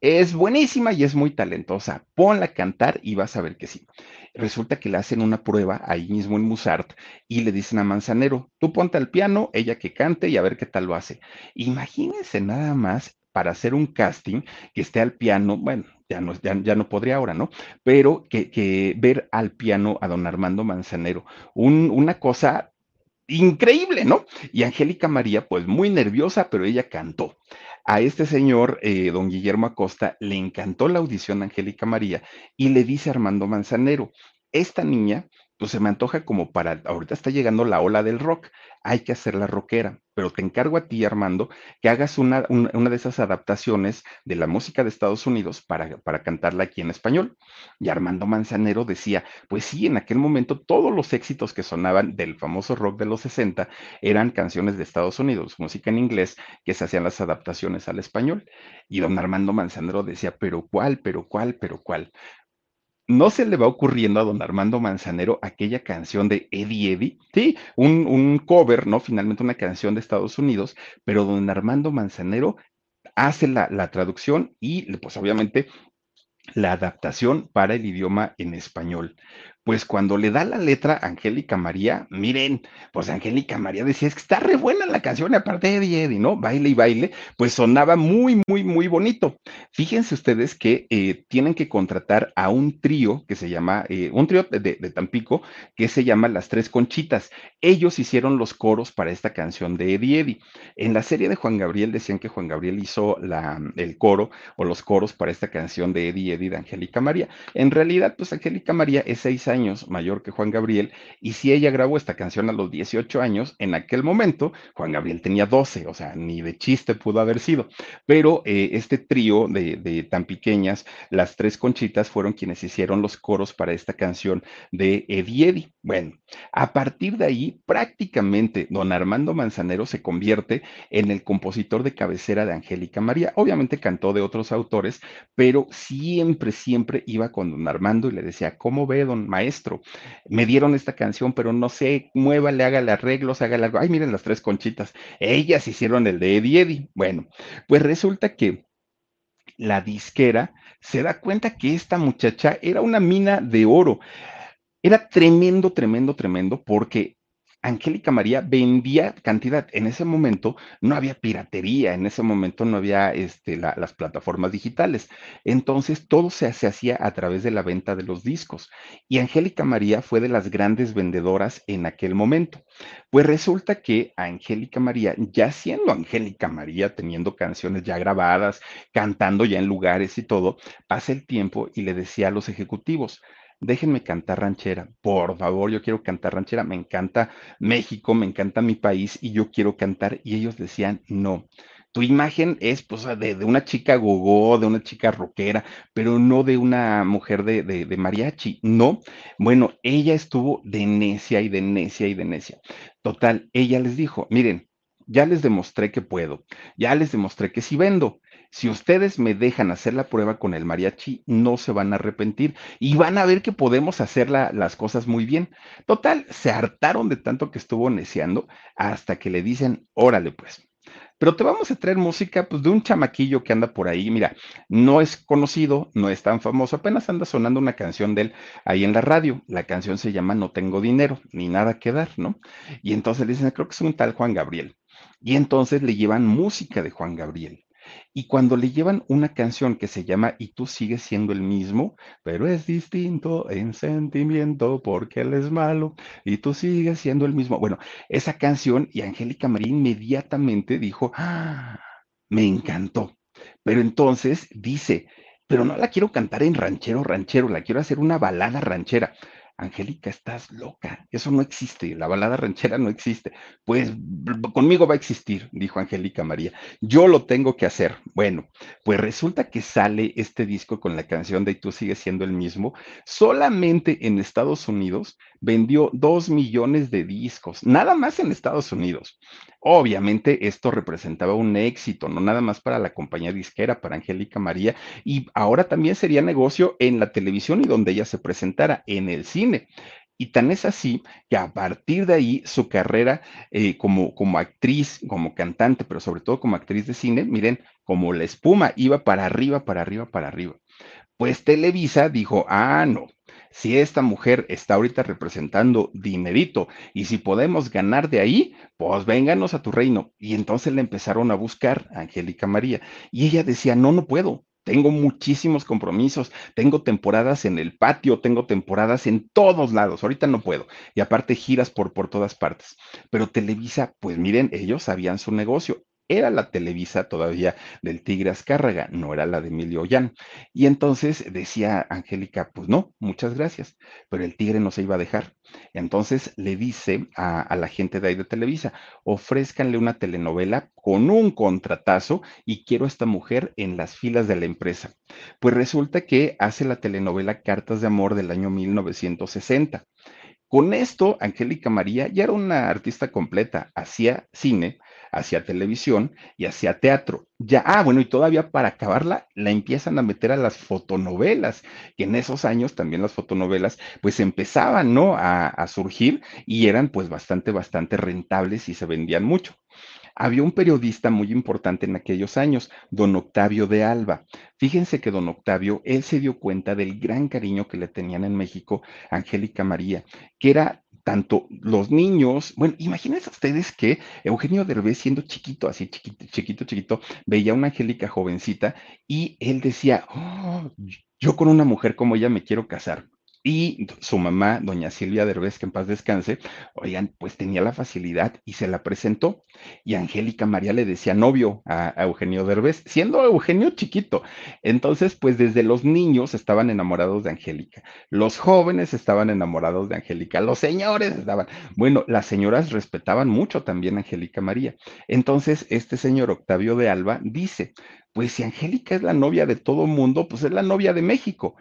es buenísima y es muy talentosa. Ponla a cantar y vas a ver que sí. Resulta que le hacen una prueba ahí mismo en Musart y le dicen a Manzanero, tú ponte al piano, ella que cante y a ver qué tal lo hace. Imagínense nada más para hacer un casting que esté al piano, bueno, ya no, ya, no podría ahora, ¿no? Pero que, ver al piano a don Armando Manzanero, una cosa increíble, ¿no? Y Angélica María, pues muy nerviosa, pero ella cantó. A este señor, eh, don Guillermo Acosta, le encantó la audición Angélica María y le dice Armando Manzanero, esta niña pues se me antoja como para, ahorita está llegando la ola del rock, hay que hacer la rockera, pero te encargo a ti, Armando, que hagas una, una, de esas adaptaciones de la música de Estados Unidos para, para, cantarla aquí en español. Y Armando Manzanero decía, pues sí, en aquel momento todos los éxitos que sonaban del famoso rock de los 60 eran canciones de Estados Unidos, música en inglés, que se hacían las adaptaciones al español. Y don Armando Manzanero decía, pero cuál, pero cuál, pero cuál no se le va ocurriendo a don Armando Manzanero aquella canción de Eddie Eddie, sí, un, cover, ¿no? Finalmente una canción de Estados Unidos, pero don Armando Manzanero hace la, la traducción y pues obviamente la adaptación para el idioma en español pues cuando le da la letra Angélica María, miren, pues Angélica María decía, es que está re buena la canción, aparte de Eddie, Eddie, ¿no? Baile y baile, pues sonaba muy, muy, muy bonito. Fíjense ustedes que eh, tienen que contratar a un trío que se llama, eh, un trío de, de, Tampico, que se llama Las Tres Conchitas. Ellos hicieron los coros para esta canción de Eddie, Eddie. En la serie de Juan Gabriel decían que Juan Gabriel hizo la, el coro o los coros para esta canción de Eddie, Eddie de Angélica María. En realidad, pues Angélica María es seis años mayor que Juan Gabriel, y si ella grabó esta canción a los 18 años, en aquel momento Juan Gabriel tenía 12, o sea, ni de chiste pudo haber sido. Pero eh, este trío de, tan pequeñas, las tres conchitas, fueron quienes hicieron los coros para esta canción de Eddie Eddie. Bueno, a partir de ahí, prácticamente don Armando Manzanero se convierte en el compositor de cabecera de Angélica María. Obviamente cantó de otros autores, pero siempre, siempre iba con don Armando y le decía, ¿cómo ve, don maestro? me dieron esta canción, pero no sé, muévale, hágale arreglos, hágale algo. Ay, miren las tres conchitas, ellas hicieron el de Eddie Eddie. Bueno, pues resulta que la disquera se da cuenta que esta muchacha era una mina de oro. Era tremendo, tremendo, tremendo, porque Angélica María vendía cantidad. En ese momento no había piratería, en ese momento no había este, las plataformas digitales. Entonces todo se, se, hacía a través de la venta de los discos. Y Angélica María fue de las grandes vendedoras en aquel momento. Pues resulta que Angélica María, ya siendo Angélica María, teniendo canciones ya grabadas, cantando ya en lugares y todo, pasa el tiempo y le decía a los ejecutivos, déjenme cantar ranchera, por favor, yo quiero cantar ranchera, me encanta México, me encanta mi país y yo quiero cantar. Y ellos decían, no. Tu imagen es pues, de, una chica gogó, de una chica rockera, pero no de una mujer de, de, de mariachi, no. Bueno, ella estuvo de necia y de necia y de necia. Total, ella les dijo, miren, ya les demostré que puedo, ya les demostré que sí vendo. Si ustedes me dejan hacer la prueba con el mariachi, no se van a arrepentir y van a ver que podemos hacer las cosas muy bien. Total, se hartaron de tanto que estuvo neceando hasta que le dicen, órale pues. Pero te vamos a traer música pues, de un chamaquillo que anda por ahí. Mira, no es conocido, no es tan famoso, apenas anda sonando una canción de él ahí en la radio. La canción se llama No tengo dinero, ni nada que dar, ¿no? Y entonces le dicen, creo que es un tal Juan Gabriel. Y entonces le llevan música de Juan Gabriel. Y cuando le llevan una canción que se llama Y tú sigues siendo el mismo, pero es distinto en sentimiento porque él es malo y tú sigues siendo el mismo. Bueno, esa canción y Angélica María inmediatamente dijo, ¡Ah! me encantó. Pero entonces dice, pero no la quiero cantar en ranchero, ranchero, la quiero hacer una balada ranchera. Angélica, estás loca, eso no existe, la balada ranchera no existe. Pues conmigo va a existir, dijo Angélica María. Yo lo tengo que hacer. Bueno, pues resulta que sale este disco con la canción de Y tú sigues siendo el mismo. Solamente en Estados Unidos vendió dos millones de discos, nada más en Estados Unidos. Obviamente esto representaba un éxito, no nada más para la compañía disquera, para Angélica María, y ahora también sería negocio en la televisión y donde ella se presentara, en el cine. Y tan es así que a partir de ahí su carrera eh, como, como actriz, como cantante, pero sobre todo como actriz de cine, miren, como la espuma, iba para arriba, para arriba, para arriba. Pues Televisa dijo, ah, no, si esta mujer está ahorita representando dinerito y si podemos ganar de ahí, pues vénganos a tu reino. Y entonces le empezaron a buscar a Angélica María. Y ella decía, no, no puedo, tengo muchísimos compromisos, tengo temporadas en el patio, tengo temporadas en todos lados, ahorita no puedo. Y aparte giras por, por todas partes. Pero Televisa, pues miren, ellos sabían su negocio era la Televisa todavía del Tigre Azcárraga, no era la de Emilio Ollán. Y entonces decía Angélica, pues no, muchas gracias, pero el Tigre no se iba a dejar. Entonces le dice a, la gente de ahí de Televisa, ofrézcanle una telenovela con un contratazo y quiero a esta mujer en las filas de la empresa. Pues resulta que hace la telenovela Cartas de Amor del año 1960. Con esto, Angélica María ya era una artista completa, hacía cine, hacia televisión y hacia teatro. Ya, ah, bueno, y todavía para acabarla, la empiezan a meter a las fotonovelas, que en esos años también las fotonovelas, pues empezaban, ¿no? A, a surgir y eran pues bastante, bastante rentables y se vendían mucho. Había un periodista muy importante en aquellos años, don Octavio de Alba. Fíjense que don Octavio, él se dio cuenta del gran cariño que le tenían en México a Angélica María, que era tanto los niños, bueno, imagínense ustedes que Eugenio Derbez siendo chiquito, así chiquito, chiquito, chiquito, veía a una Angélica jovencita y él decía, oh, yo con una mujer como ella me quiero casar. Y su mamá, doña Silvia Derbez, que en paz descanse, oigan, pues tenía la facilidad y se la presentó. Y Angélica María le decía novio a, Eugenio Derbez, siendo Eugenio chiquito. Entonces, pues desde los niños estaban enamorados de Angélica, los jóvenes estaban enamorados de Angélica, los señores estaban. Bueno, las señoras respetaban mucho también a Angélica María. Entonces, este señor Octavio de Alba dice, pues si Angélica es la novia de todo mundo, pues es la novia de México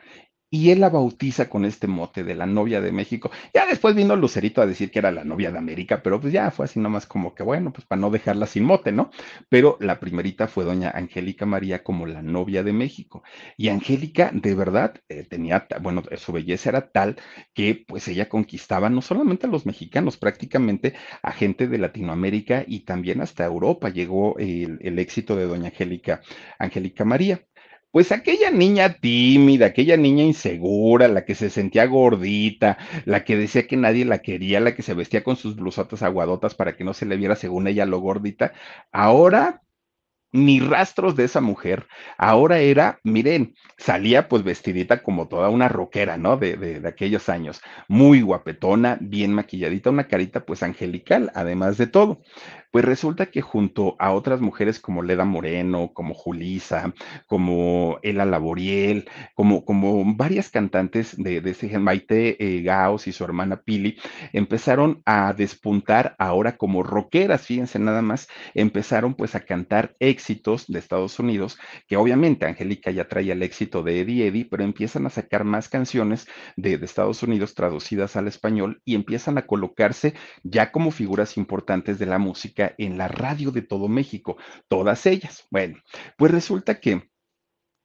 y él la bautiza con este mote de la novia de México. Ya después vino Lucerito a decir que era la novia de América, pero pues ya fue así nomás como que bueno, pues para no dejarla sin mote, ¿no? Pero la primerita fue doña Angélica María como la novia de México. Y Angélica, de verdad, eh, tenía, bueno, su belleza era tal que pues ella conquistaba no solamente a los mexicanos, prácticamente a gente de Latinoamérica y también hasta Europa llegó el, el éxito de doña Angélica, Angélica María. Pues aquella niña tímida, aquella niña insegura, la que se sentía gordita, la que decía que nadie la quería, la que se vestía con sus blusotas aguadotas para que no se le viera según ella lo gordita, ahora ni rastros de esa mujer. Ahora era, miren, salía pues vestidita como toda una rockera, ¿no? De, de, aquellos años. Muy guapetona, bien maquilladita, una carita pues angelical, además de todo. Pues resulta que junto a otras mujeres como Leda Moreno, como Julisa, como Ela Laboriel, como, como varias cantantes de, de ese Maite eh, Gaos y su hermana Pili, empezaron a despuntar ahora como rockeras, fíjense nada más, empezaron pues a cantar éxitos de Estados Unidos, que obviamente Angélica ya traía el éxito de Eddie Eddie, pero empiezan a sacar más canciones de, de Estados Unidos traducidas al español y empiezan a colocarse ya como figuras importantes de la música en la radio de todo México, todas ellas. Bueno, pues resulta que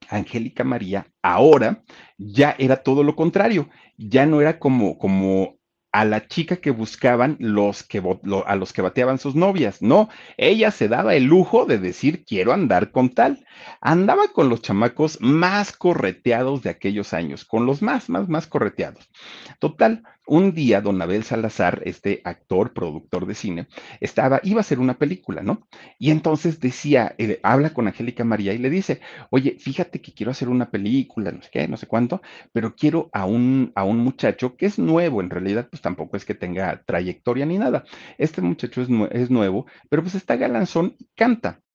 Angélica María ahora ya era todo lo contrario, ya no era como, como a la chica que buscaban los que a los que bateaban sus novias. No, ella se daba el lujo de decir quiero andar con tal. Andaba con los chamacos más correteados de aquellos años, con los más, más, más correteados. Total, un día don Abel Salazar, este actor, productor de cine, estaba, iba a hacer una película, ¿no? Y entonces decía, eh, habla con Angélica María y le dice, oye, fíjate que quiero hacer una película, no sé qué, no sé cuánto, pero quiero a un, a un muchacho que es nuevo, en realidad, pues tampoco es que tenga trayectoria ni nada. Este muchacho es, es nuevo, pero pues está galanzón y canta.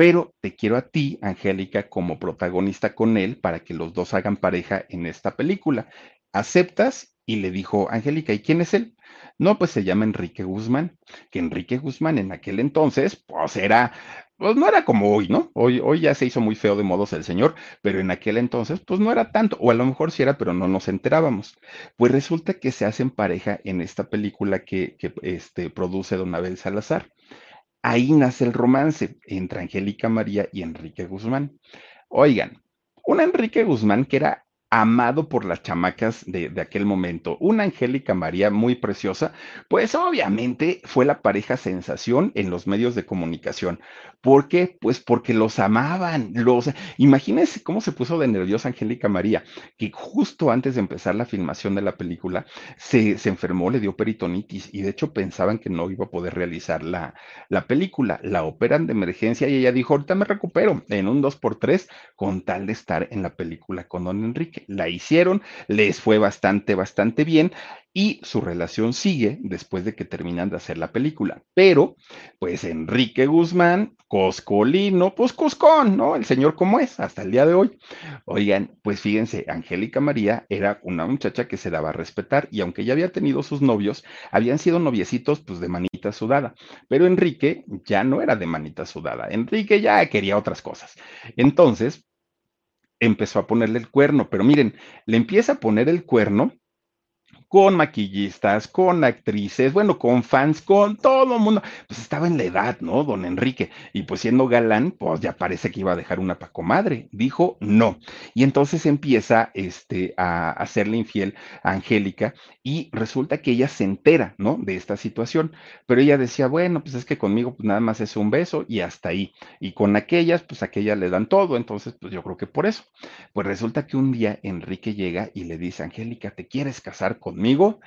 pero te quiero a ti, Angélica, como protagonista con él para que los dos hagan pareja en esta película. ¿Aceptas? y le dijo, Angélica, ¿y quién es él? No, pues se llama Enrique Guzmán, que Enrique Guzmán en aquel entonces, pues era, pues no era como hoy, ¿no? Hoy, hoy ya se hizo muy feo de modos el señor, pero en aquel entonces, pues no era tanto, o a lo mejor sí era, pero no nos enterábamos. Pues resulta que se hacen pareja en esta película que, que este, produce Don Abel Salazar. Ahí nace el romance entre Angélica María y Enrique Guzmán. Oigan, un Enrique Guzmán que era amado por las chamacas de, de, aquel momento. Una Angélica María muy preciosa, pues obviamente fue la pareja sensación en los medios de comunicación. ¿Por qué? Pues porque los amaban. Los... Imagínense cómo se puso de nerviosa Angélica María, que justo antes de empezar la filmación de la película se, se enfermó, le dio peritonitis y de hecho pensaban que no iba a poder realizar la, la película. La operan de emergencia y ella dijo, ahorita me recupero en un 2x3 con tal de estar en la película con don Enrique la hicieron, les fue bastante, bastante bien y su relación sigue después de que terminan de hacer la película. Pero, pues Enrique Guzmán, Coscolino, pues Cuscón, ¿no? El señor como es hasta el día de hoy. Oigan, pues fíjense, Angélica María era una muchacha que se daba a respetar y aunque ya había tenido sus novios, habían sido noviecitos pues de manita sudada, pero Enrique ya no era de manita sudada, Enrique ya quería otras cosas. Entonces, empezó a ponerle el cuerno, pero miren, le empieza a poner el cuerno con maquillistas, con actrices, bueno, con fans, con todo el mundo. Pues estaba en la edad, ¿no? Don Enrique. Y pues siendo galán, pues ya parece que iba a dejar una pacomadre. Dijo no. Y entonces empieza este, a hacerle infiel a Angélica y resulta que ella se entera, ¿no? De esta situación. Pero ella decía, bueno, pues es que conmigo pues nada más es un beso y hasta ahí. Y con aquellas, pues aquellas le dan todo. Entonces, pues yo creo que por eso. Pues resulta que un día Enrique llega y le dice, Angélica, ¿te quieres casar conmigo? Conmigo.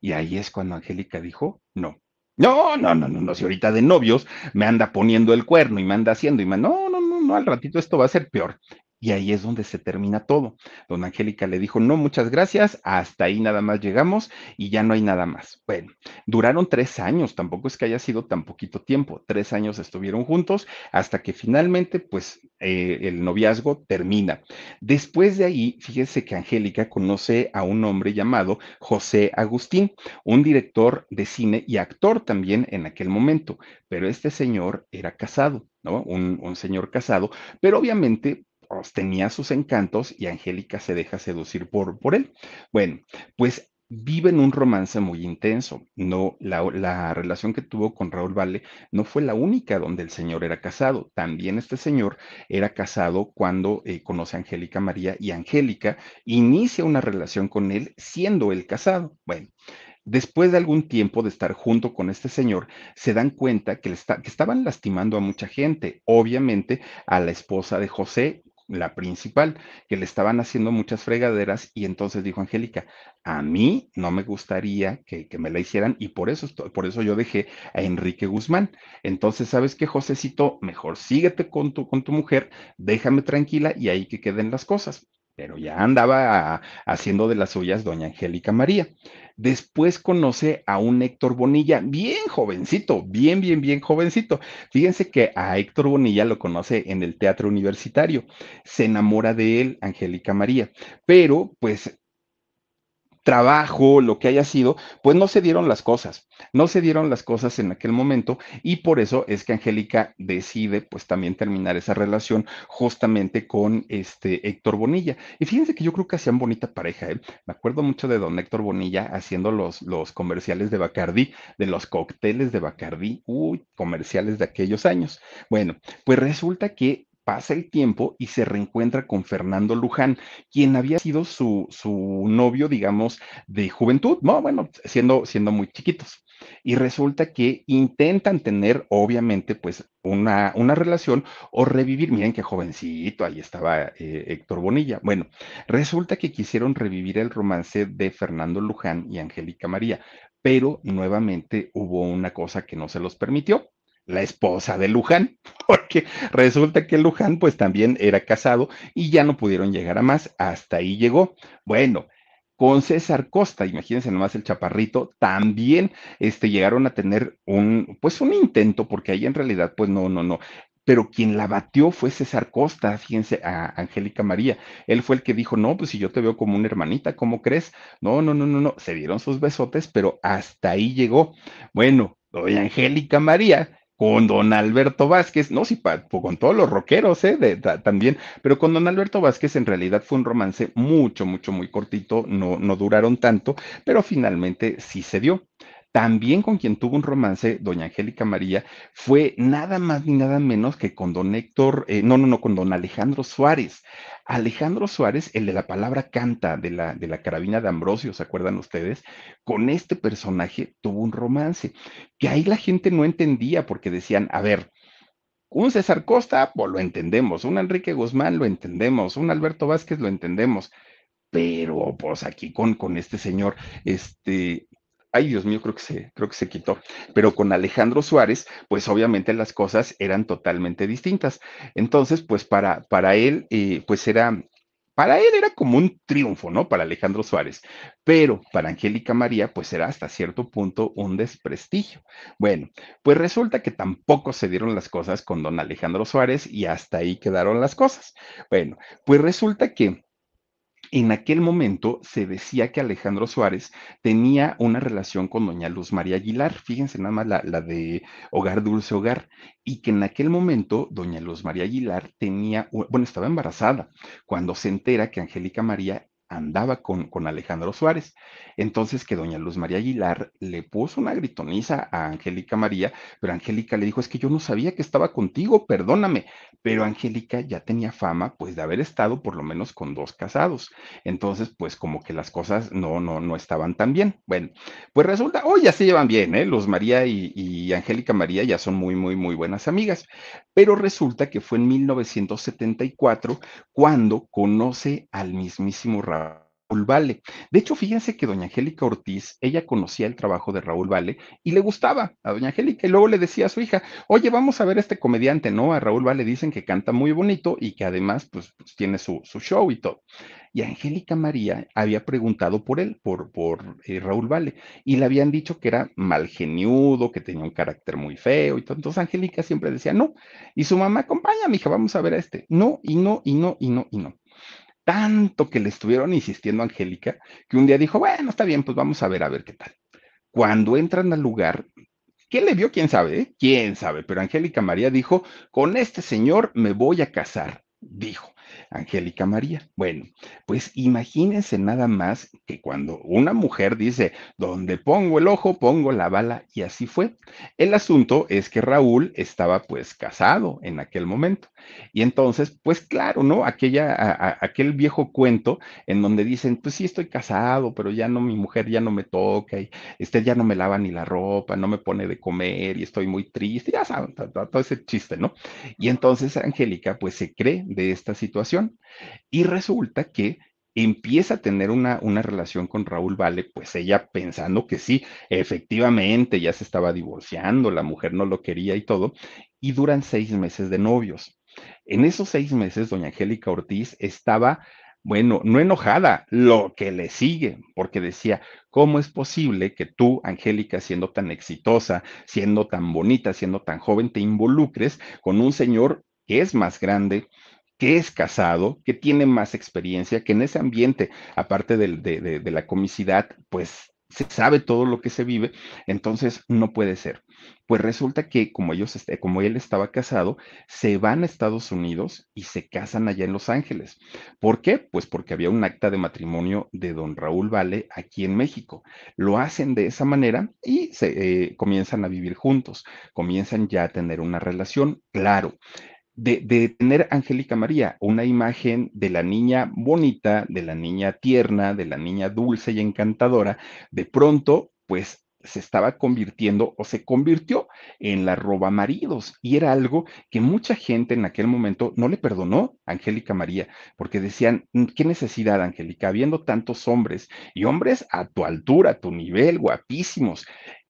Y ahí es cuando Angélica dijo, no. No, no, no, no, no, si ahorita de novios me anda poniendo el cuerno y me anda haciendo y me, no, no, no, no, al ratito esto va a ser peor. Y ahí es donde se termina todo. Don Angélica le dijo, no, muchas gracias, hasta ahí nada más llegamos y ya no hay nada más. Bueno, duraron tres años, tampoco es que haya sido tan poquito tiempo, tres años estuvieron juntos hasta que finalmente, pues, eh, el noviazgo termina. Después de ahí, fíjese que Angélica conoce a un hombre llamado José Agustín, un director de cine y actor también en aquel momento, pero este señor era casado. ¿no? Un, un, señor casado, pero obviamente tenía sus encantos y Angélica se deja seducir por, por él. Bueno, pues viven un romance muy intenso. No, la, la, relación que tuvo con Raúl Vale no fue la única donde el señor era casado. También este señor era casado cuando eh, conoce a Angélica María y Angélica inicia una relación con él siendo él casado. Bueno. Después de algún tiempo de estar junto con este señor, se dan cuenta que, está, que estaban lastimando a mucha gente, obviamente a la esposa de José la principal, que le estaban haciendo muchas fregaderas y entonces dijo Angélica, a mí no me gustaría que, que, me la hicieran y por eso, por eso yo dejé a Enrique Guzmán. Entonces, ¿sabes qué, Josecito? Mejor síguete con tu, con tu mujer, déjame tranquila y ahí que queden las cosas pero ya andaba haciendo de las suyas doña Angélica María. Después conoce a un Héctor Bonilla, bien jovencito, bien, bien, bien jovencito. Fíjense que a Héctor Bonilla lo conoce en el teatro universitario. Se enamora de él, Angélica María, pero pues trabajo, lo que haya sido, pues no se dieron las cosas, no se dieron las cosas en aquel momento y por eso es que Angélica decide pues también terminar esa relación justamente con este Héctor Bonilla. Y fíjense que yo creo que hacían bonita pareja, ¿eh? me acuerdo mucho de don Héctor Bonilla haciendo los, los comerciales de Bacardí, de los cócteles de Bacardí, uy, comerciales de aquellos años. Bueno, pues resulta que pasa el tiempo y se reencuentra con Fernando Luján, quien había sido su, su novio, digamos, de juventud, no, bueno, siendo, siendo muy chiquitos. Y resulta que intentan tener, obviamente, pues una, una relación o revivir, miren qué jovencito, ahí estaba eh, Héctor Bonilla. Bueno, resulta que quisieron revivir el romance de Fernando Luján y Angélica María, pero nuevamente hubo una cosa que no se los permitió la esposa de Luján, porque resulta que Luján pues también era casado y ya no pudieron llegar a más, hasta ahí llegó. Bueno, con César Costa, imagínense nomás el chaparrito, también este, llegaron a tener un, pues un intento, porque ahí en realidad pues no, no, no, pero quien la batió fue César Costa, fíjense, a Angélica María. Él fue el que dijo, no, pues si yo te veo como una hermanita, ¿cómo crees? No, no, no, no, no, se dieron sus besotes, pero hasta ahí llegó. Bueno, doña Angélica María con don Alberto Vázquez, no, sí, con todos los rockeros, ¿eh? también, pero con don Alberto Vázquez en realidad fue un romance mucho, mucho, muy cortito, no, no duraron tanto, pero finalmente sí se dio. También con quien tuvo un romance, doña Angélica María, fue nada más ni nada menos que con don Héctor, eh, no, no, no, con don Alejandro Suárez. Alejandro Suárez, el de la palabra canta de la, de la carabina de Ambrosio, ¿se acuerdan ustedes? Con este personaje tuvo un romance, que ahí la gente no entendía porque decían, a ver, un César Costa, pues lo entendemos, un Enrique Guzmán lo entendemos, un Alberto Vázquez lo entendemos, pero pues aquí con, con este señor, este, ay Dios mío, creo que se, creo que se quitó. Pero con Alejandro Suárez, pues obviamente las cosas eran totalmente distintas. Entonces, pues para, para él, eh, pues era, para él era como un triunfo, ¿no? Para Alejandro Suárez. Pero para Angélica María, pues era hasta cierto punto un desprestigio. Bueno, pues resulta que tampoco se dieron las cosas con don Alejandro Suárez y hasta ahí quedaron las cosas. Bueno, pues resulta que en aquel momento se decía que Alejandro Suárez tenía una relación con doña Luz María Aguilar, fíjense nada más la, la, de Hogar Dulce Hogar, y que en aquel momento doña Luz María Aguilar tenía, bueno, estaba embarazada cuando se entera que Angélica María andaba con, con, Alejandro Suárez. Entonces que doña Luz María Aguilar le puso una gritoniza a Angélica María, pero Angélica le dijo, es que yo no sabía que estaba contigo, perdóname. Pero Angélica ya tenía fama, pues, de haber estado por lo menos con dos casados. Entonces, pues, como que las cosas no, no, no estaban tan bien. Bueno, pues resulta, hoy ya se llevan bien, ¿eh? Luz María y, y Angélica María ya son muy, muy, muy buenas amigas. Pero resulta que fue en 1974 cuando conoce al mismísimo Raúl Vale. De hecho, fíjense que doña Angélica Ortiz, ella conocía el trabajo de Raúl Vale y le gustaba a doña Angélica y luego le decía a su hija, oye, vamos a ver a este comediante, ¿no? A Raúl Vale dicen que canta muy bonito y que además, pues, pues tiene su, su, show y todo. Y Angélica María había preguntado por él, por, por eh, Raúl Vale, y le habían dicho que era mal geniudo, que tenía un carácter muy feo y todo. Entonces Angélica siempre decía, no. Y su mamá, acompaña, hija, vamos a ver a este. No, y no, y no, y no, y no tanto que le estuvieron insistiendo a Angélica, que un día dijo, bueno, está bien, pues vamos a ver, a ver qué tal. Cuando entran al lugar, ¿qué le vio? ¿Quién sabe? Eh? ¿Quién sabe? Pero Angélica María dijo, con este señor me voy a casar, dijo. Angélica María. Bueno, pues imagínense nada más que cuando una mujer dice, donde pongo el ojo, pongo la bala, y así fue. El asunto es que Raúl estaba pues casado en aquel momento. Y entonces, pues claro, ¿no? Aquella, aquel viejo cuento en donde dicen, pues sí estoy casado, pero ya no, mi mujer ya no me toca, y este ya no me lava ni la ropa, no me pone de comer, y estoy muy triste, ya saben, todo ese chiste, ¿no? Y entonces Angélica pues se cree de esta situación y resulta que empieza a tener una, una, relación con Raúl Vale, pues ella pensando que sí, efectivamente, ya se estaba divorciando, la mujer no lo quería y todo, y duran seis meses de novios. En esos seis meses, doña Angélica Ortiz estaba, bueno, no enojada, lo que le sigue, porque decía, ¿cómo es posible que tú, Angélica, siendo tan exitosa, siendo tan bonita, siendo tan joven, te involucres con un señor que es más grande, que es casado, que tiene más experiencia, que en ese ambiente, aparte de, la comicidad, pues se sabe todo lo que se vive, entonces no puede ser. Pues resulta que como ellos, este, como él estaba casado, se van a Estados Unidos y se casan allá en Los Ángeles. ¿Por qué? Pues porque había un acta de matrimonio de don Raúl Vale aquí en México. Lo hacen de esa manera y se eh, comienzan a vivir juntos, comienzan ya a tener una relación. Claro, de, tener Angélica María, una imagen de la niña bonita, de la niña tierna, de la niña dulce y encantadora, de pronto, pues se estaba convirtiendo o se convirtió en la roba maridos y era algo que mucha gente en aquel momento no le perdonó a Angélica María porque decían, mm, ¿qué necesidad, Angélica? Habiendo tantos hombres y hombres a tu altura, a tu nivel, guapísimos,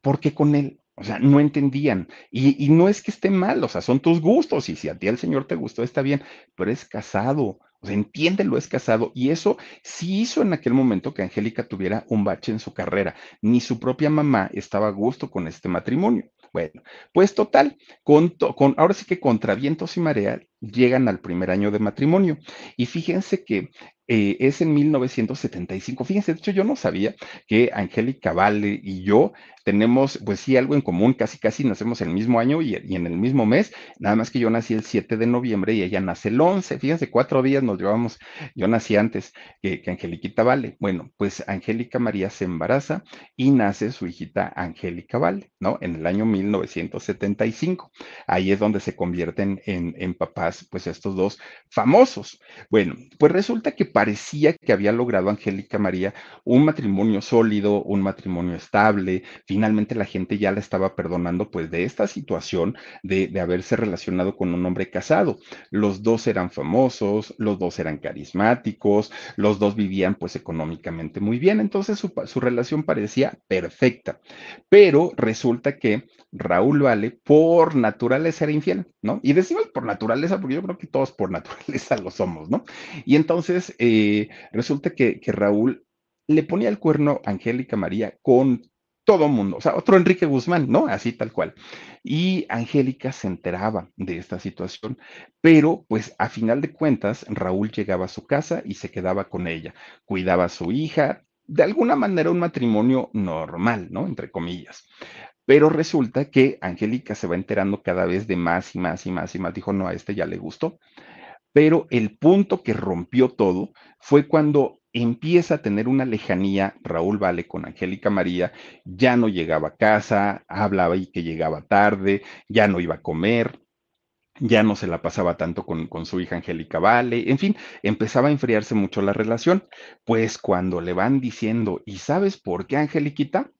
¿Por qué con él? O sea, no entendían. Y, y, no es que esté mal, o sea, son tus gustos. Y si a ti el Señor te gustó, está bien, pero es casado. O sea, entiéndelo, es casado. Y eso sí hizo en aquel momento que Angélica tuviera un bache en su carrera. Ni su propia mamá estaba a gusto con este matrimonio. Bueno, pues total, con, con, ahora sí que contra vientos y marea llegan al primer año de matrimonio. Y fíjense que eh, es en 1975. Fíjense, de hecho yo no sabía que Angélica Vale y yo tenemos, pues sí, algo en común, casi casi nacemos el mismo año y, en el mismo mes, nada más que yo nací el 7 de noviembre y ella nace el 11. Fíjense, cuatro días nos llevamos, yo nací antes que, que Angeliquita Vale. Bueno, pues Angélica María se embaraza y nace su hijita Angélica Vale, ¿no? En el año 1975. Ahí es donde se convierten en, en papás, pues estos dos famosos. Bueno, pues resulta que parecía que había logrado Angélica María un matrimonio sólido, un matrimonio estable. Finalmente la gente ya la estaba perdonando pues de esta situación de, de haberse relacionado con un hombre casado. Los dos eran famosos, los dos eran carismáticos, los dos vivían pues económicamente muy bien, entonces su, su relación parecía perfecta. Pero resulta que Raúl Vale por naturaleza era infiel, ¿no? Y decimos por naturaleza porque yo creo que todos por naturaleza lo somos, ¿no? Y entonces eh, resulta que, que, Raúl le ponía el cuerno a Angélica María con todo mundo, o sea, otro Enrique Guzmán, ¿no? Así tal cual. Y Angélica se enteraba de esta situación, pero pues a final de cuentas Raúl llegaba a su casa y se quedaba con ella, cuidaba a su hija, de alguna manera un matrimonio normal, ¿no? Entre comillas. Pero resulta que Angélica se va enterando cada vez de más y más y más y más. Dijo, no, a este ya le gustó. Pero el punto que rompió todo fue cuando empieza a tener una lejanía Raúl Vale con Angélica María, ya no llegaba a casa, hablaba y que llegaba tarde, ya no iba a comer, ya no se la pasaba tanto con, con, su hija Angélica Vale, en fin, empezaba a enfriarse mucho la relación. Pues cuando le van diciendo, ¿y sabes por qué, Angeliquita?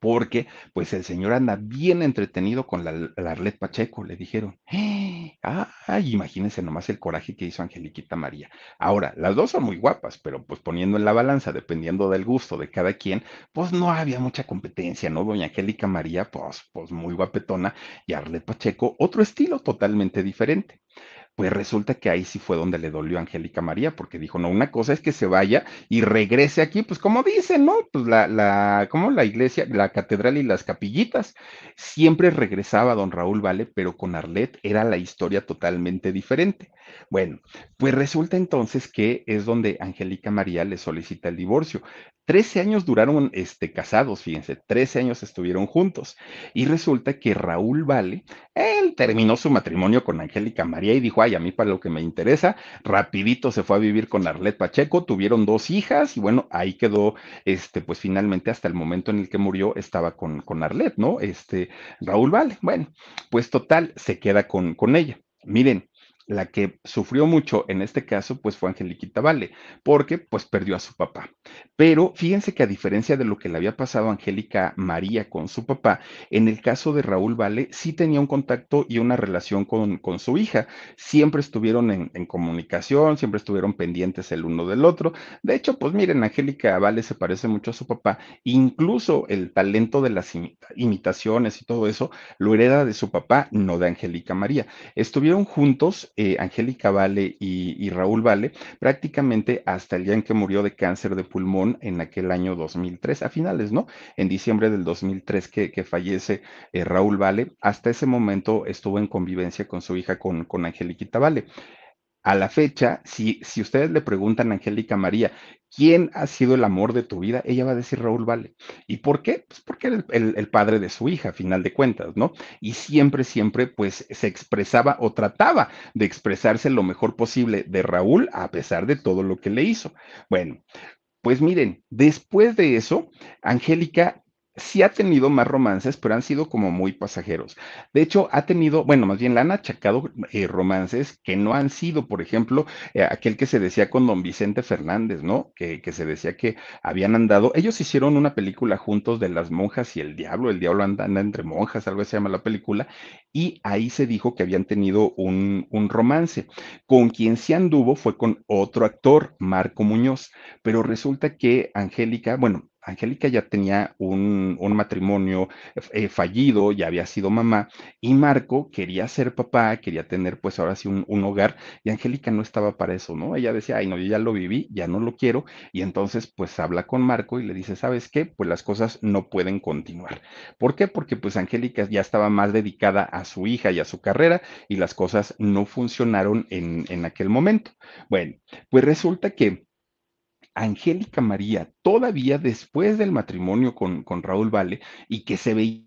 Porque pues el señor anda bien entretenido con la, Arlet Pacheco, le dijeron. Ay, imagínense nomás el coraje que hizo Angeliquita María. Ahora, las dos son muy guapas, pero pues poniendo en la balanza, dependiendo del gusto de cada quien, pues no había mucha competencia, ¿no? Doña Angélica María, pues, pues muy guapetona, y Arlet Pacheco, otro estilo totalmente diferente pues resulta que ahí sí fue donde le dolió a Angélica María, porque dijo, no, una cosa es que se vaya y regrese aquí, pues como dicen, ¿no? Pues la, la, como la iglesia, la catedral y las capillitas. Siempre regresaba don Raúl Vale, pero con Arlet era la historia totalmente diferente. Bueno, pues resulta entonces que es donde Angélica María le solicita el divorcio. Trece años duraron este, casados, fíjense, trece años estuvieron juntos. Y resulta que Raúl Vale, él terminó su matrimonio con Angélica María y dijo, ay, a mí para lo que me interesa, rapidito se fue a vivir con Arlet Pacheco, tuvieron dos hijas y bueno, ahí quedó, este, pues finalmente hasta el momento en el que murió estaba con, con Arlet, ¿no? Este, Raúl Vale. Bueno, pues total, se queda con, con ella. Miren, la que sufrió mucho en este caso, pues fue Angeliquita Vale, porque pues perdió a su papá. Pero fíjense que a diferencia de lo que le había pasado a Angélica María con su papá, en el caso de Raúl Vale sí tenía un contacto y una relación con, con su hija. Siempre estuvieron en, comunicación, siempre estuvieron pendientes el uno del otro. De hecho, pues miren, Angélica Vale se parece mucho a su papá, incluso el talento de las imita imitaciones y todo eso lo hereda de su papá, no de Angélica María. Estuvieron juntos eh, Angélica Vale y, Raúl Vale prácticamente hasta el día en que murió de cáncer de pulmón en aquel año 2003, a finales, ¿no? En diciembre del 2003 que, que fallece eh, Raúl Vale, hasta ese momento estuvo en convivencia con su hija, con, con Angeliquita Vale a la fecha, si, si ustedes le preguntan a Angélica María, ¿quién ha sido el amor de tu vida? Ella va a decir Raúl Vale. ¿Y por qué? Pues porque era el, el, el, padre de su hija, a final de cuentas, ¿no? Y siempre, siempre, pues se expresaba o trataba de expresarse lo mejor posible de Raúl a pesar de todo lo que le hizo. Bueno, Pues miren, después de eso, Angélica sí ha tenido más romances, pero han sido como muy pasajeros. De hecho, ha tenido, bueno, más bien la han achacado eh, romances que no han sido, por ejemplo, eh, aquel que se decía con don Vicente Fernández, ¿no? Que, que, se decía que habían andado, ellos hicieron una película juntos de las monjas y el diablo, el diablo anda, anda entre monjas, algo así se llama la película, y ahí se dijo que habían tenido un, un romance. Con quien sí anduvo fue con otro actor, Marco Muñoz, pero resulta que Angélica, bueno, Angélica ya tenía un, un matrimonio eh, fallido, ya había sido mamá, y Marco quería ser papá, quería tener pues ahora sí un, un, hogar, y Angélica no estaba para eso, ¿no? Ella decía, ay, no, yo ya lo viví, ya no lo quiero, y entonces pues habla con Marco y le dice, ¿sabes qué? Pues las cosas no pueden continuar. ¿Por qué? Porque pues Angélica ya estaba más dedicada a su hija y a su carrera, y las cosas no funcionaron en, en aquel momento. Bueno, pues resulta que Angélica María, todavía después del matrimonio con, con Raúl Vale, y que se veía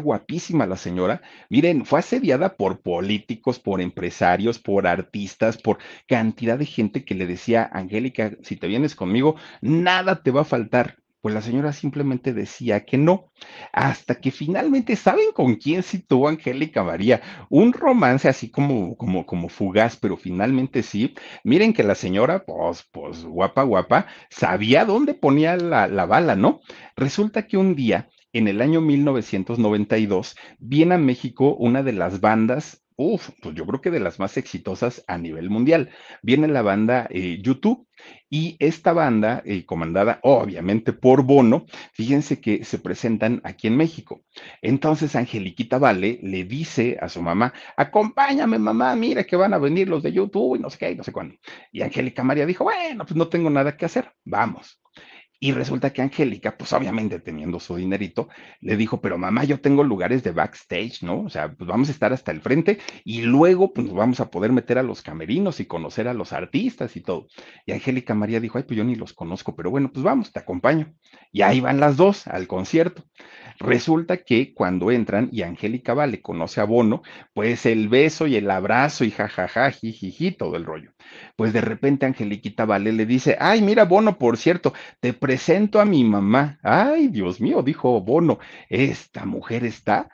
guapísima la señora. Miren, fue asediada por políticos, por empresarios, por artistas, por cantidad de gente que le decía, Angélica, si te vienes conmigo, nada te va a faltar. Pues la señora simplemente decía que no, hasta que finalmente, ¿saben con quién sí tuvo Angélica María? Un romance así como, como, como fugaz, pero finalmente sí. Miren que la señora, pues, pues, guapa, guapa, sabía dónde ponía la, la bala, ¿no? Resulta que un día en el año 1992 viene a México una de las bandas Uf, pues yo creo que de las más exitosas a nivel mundial. Viene la banda eh, YouTube y esta banda, eh, comandada obviamente por Bono, fíjense que se presentan aquí en México. Entonces Angeliquita Vale le dice a su mamá, acompáñame mamá, mira que van a venir los de YouTube y no sé qué, y no sé cuándo. Y Angélica María dijo, bueno, pues no tengo nada que hacer, vamos. Y resulta que Angélica, pues obviamente teniendo su dinerito, le dijo, pero mamá, yo tengo lugares de backstage, ¿no? O sea, pues vamos a estar hasta el frente y luego pues vamos a poder meter a los camerinos y conocer a los artistas y todo. Y Angélica María dijo, ay, pues yo ni los conozco, pero bueno, pues vamos, te acompaño. Y ahí van las dos al concierto. Resulta que cuando entran y Angélica Vale conoce a Bono, pues el beso y el abrazo y jajaja, jijiji, todo el rollo. Pues de repente Angeliquita Vale le dice, ay, mira, Bono, por cierto, te presento a mi mamá. Ay, Dios mío, dijo Bono, esta mujer está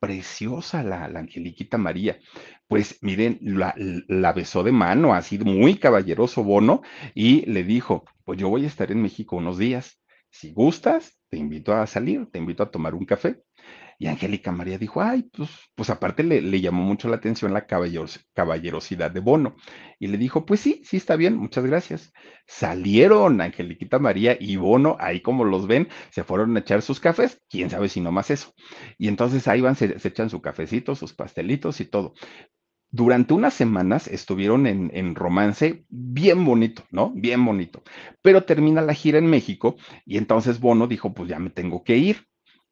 preciosa, la, Angeliquita María. Pues miren, la besó de mano, ha sido muy caballeroso Bono, y le dijo, pues yo voy a estar en México unos días. Si gustas, te invito a salir, te invito a tomar un café. Y Angélica María dijo, ay, pues, pues aparte le, llamó mucho la atención la caballeros, caballerosidad de Bono. Y le dijo, pues sí, sí está bien, muchas gracias. Salieron Angeliquita María y Bono, ahí como los ven, se fueron a echar sus cafés, quién sabe si no más eso. Y entonces ahí van, se, se echan su cafecito, sus pastelitos y todo durante unas semanas estuvieron en, en, romance bien bonito, ¿no? Bien bonito. Pero termina la gira en México y entonces Bono dijo, pues ya me tengo que ir.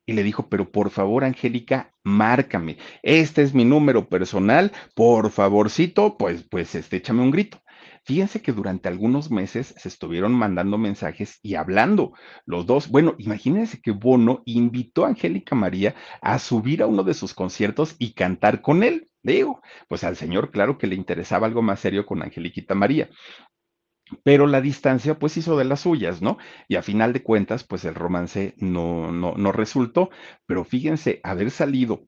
Y le dijo, pero por favor, Angélica, márcame. Este es mi número personal. Por favorcito, pues, pues, este, échame un grito. Fíjense que durante algunos meses se estuvieron mandando mensajes y hablando los dos. Bueno, imagínense que Bono invitó a Angélica María a subir a uno de sus conciertos y cantar con él. Digo, pues al señor claro que le interesaba algo más serio con Angeliquita María. Pero la distancia pues hizo de las suyas, ¿no? Y a final de cuentas pues el romance no, no, no resultó. Pero fíjense, haber salido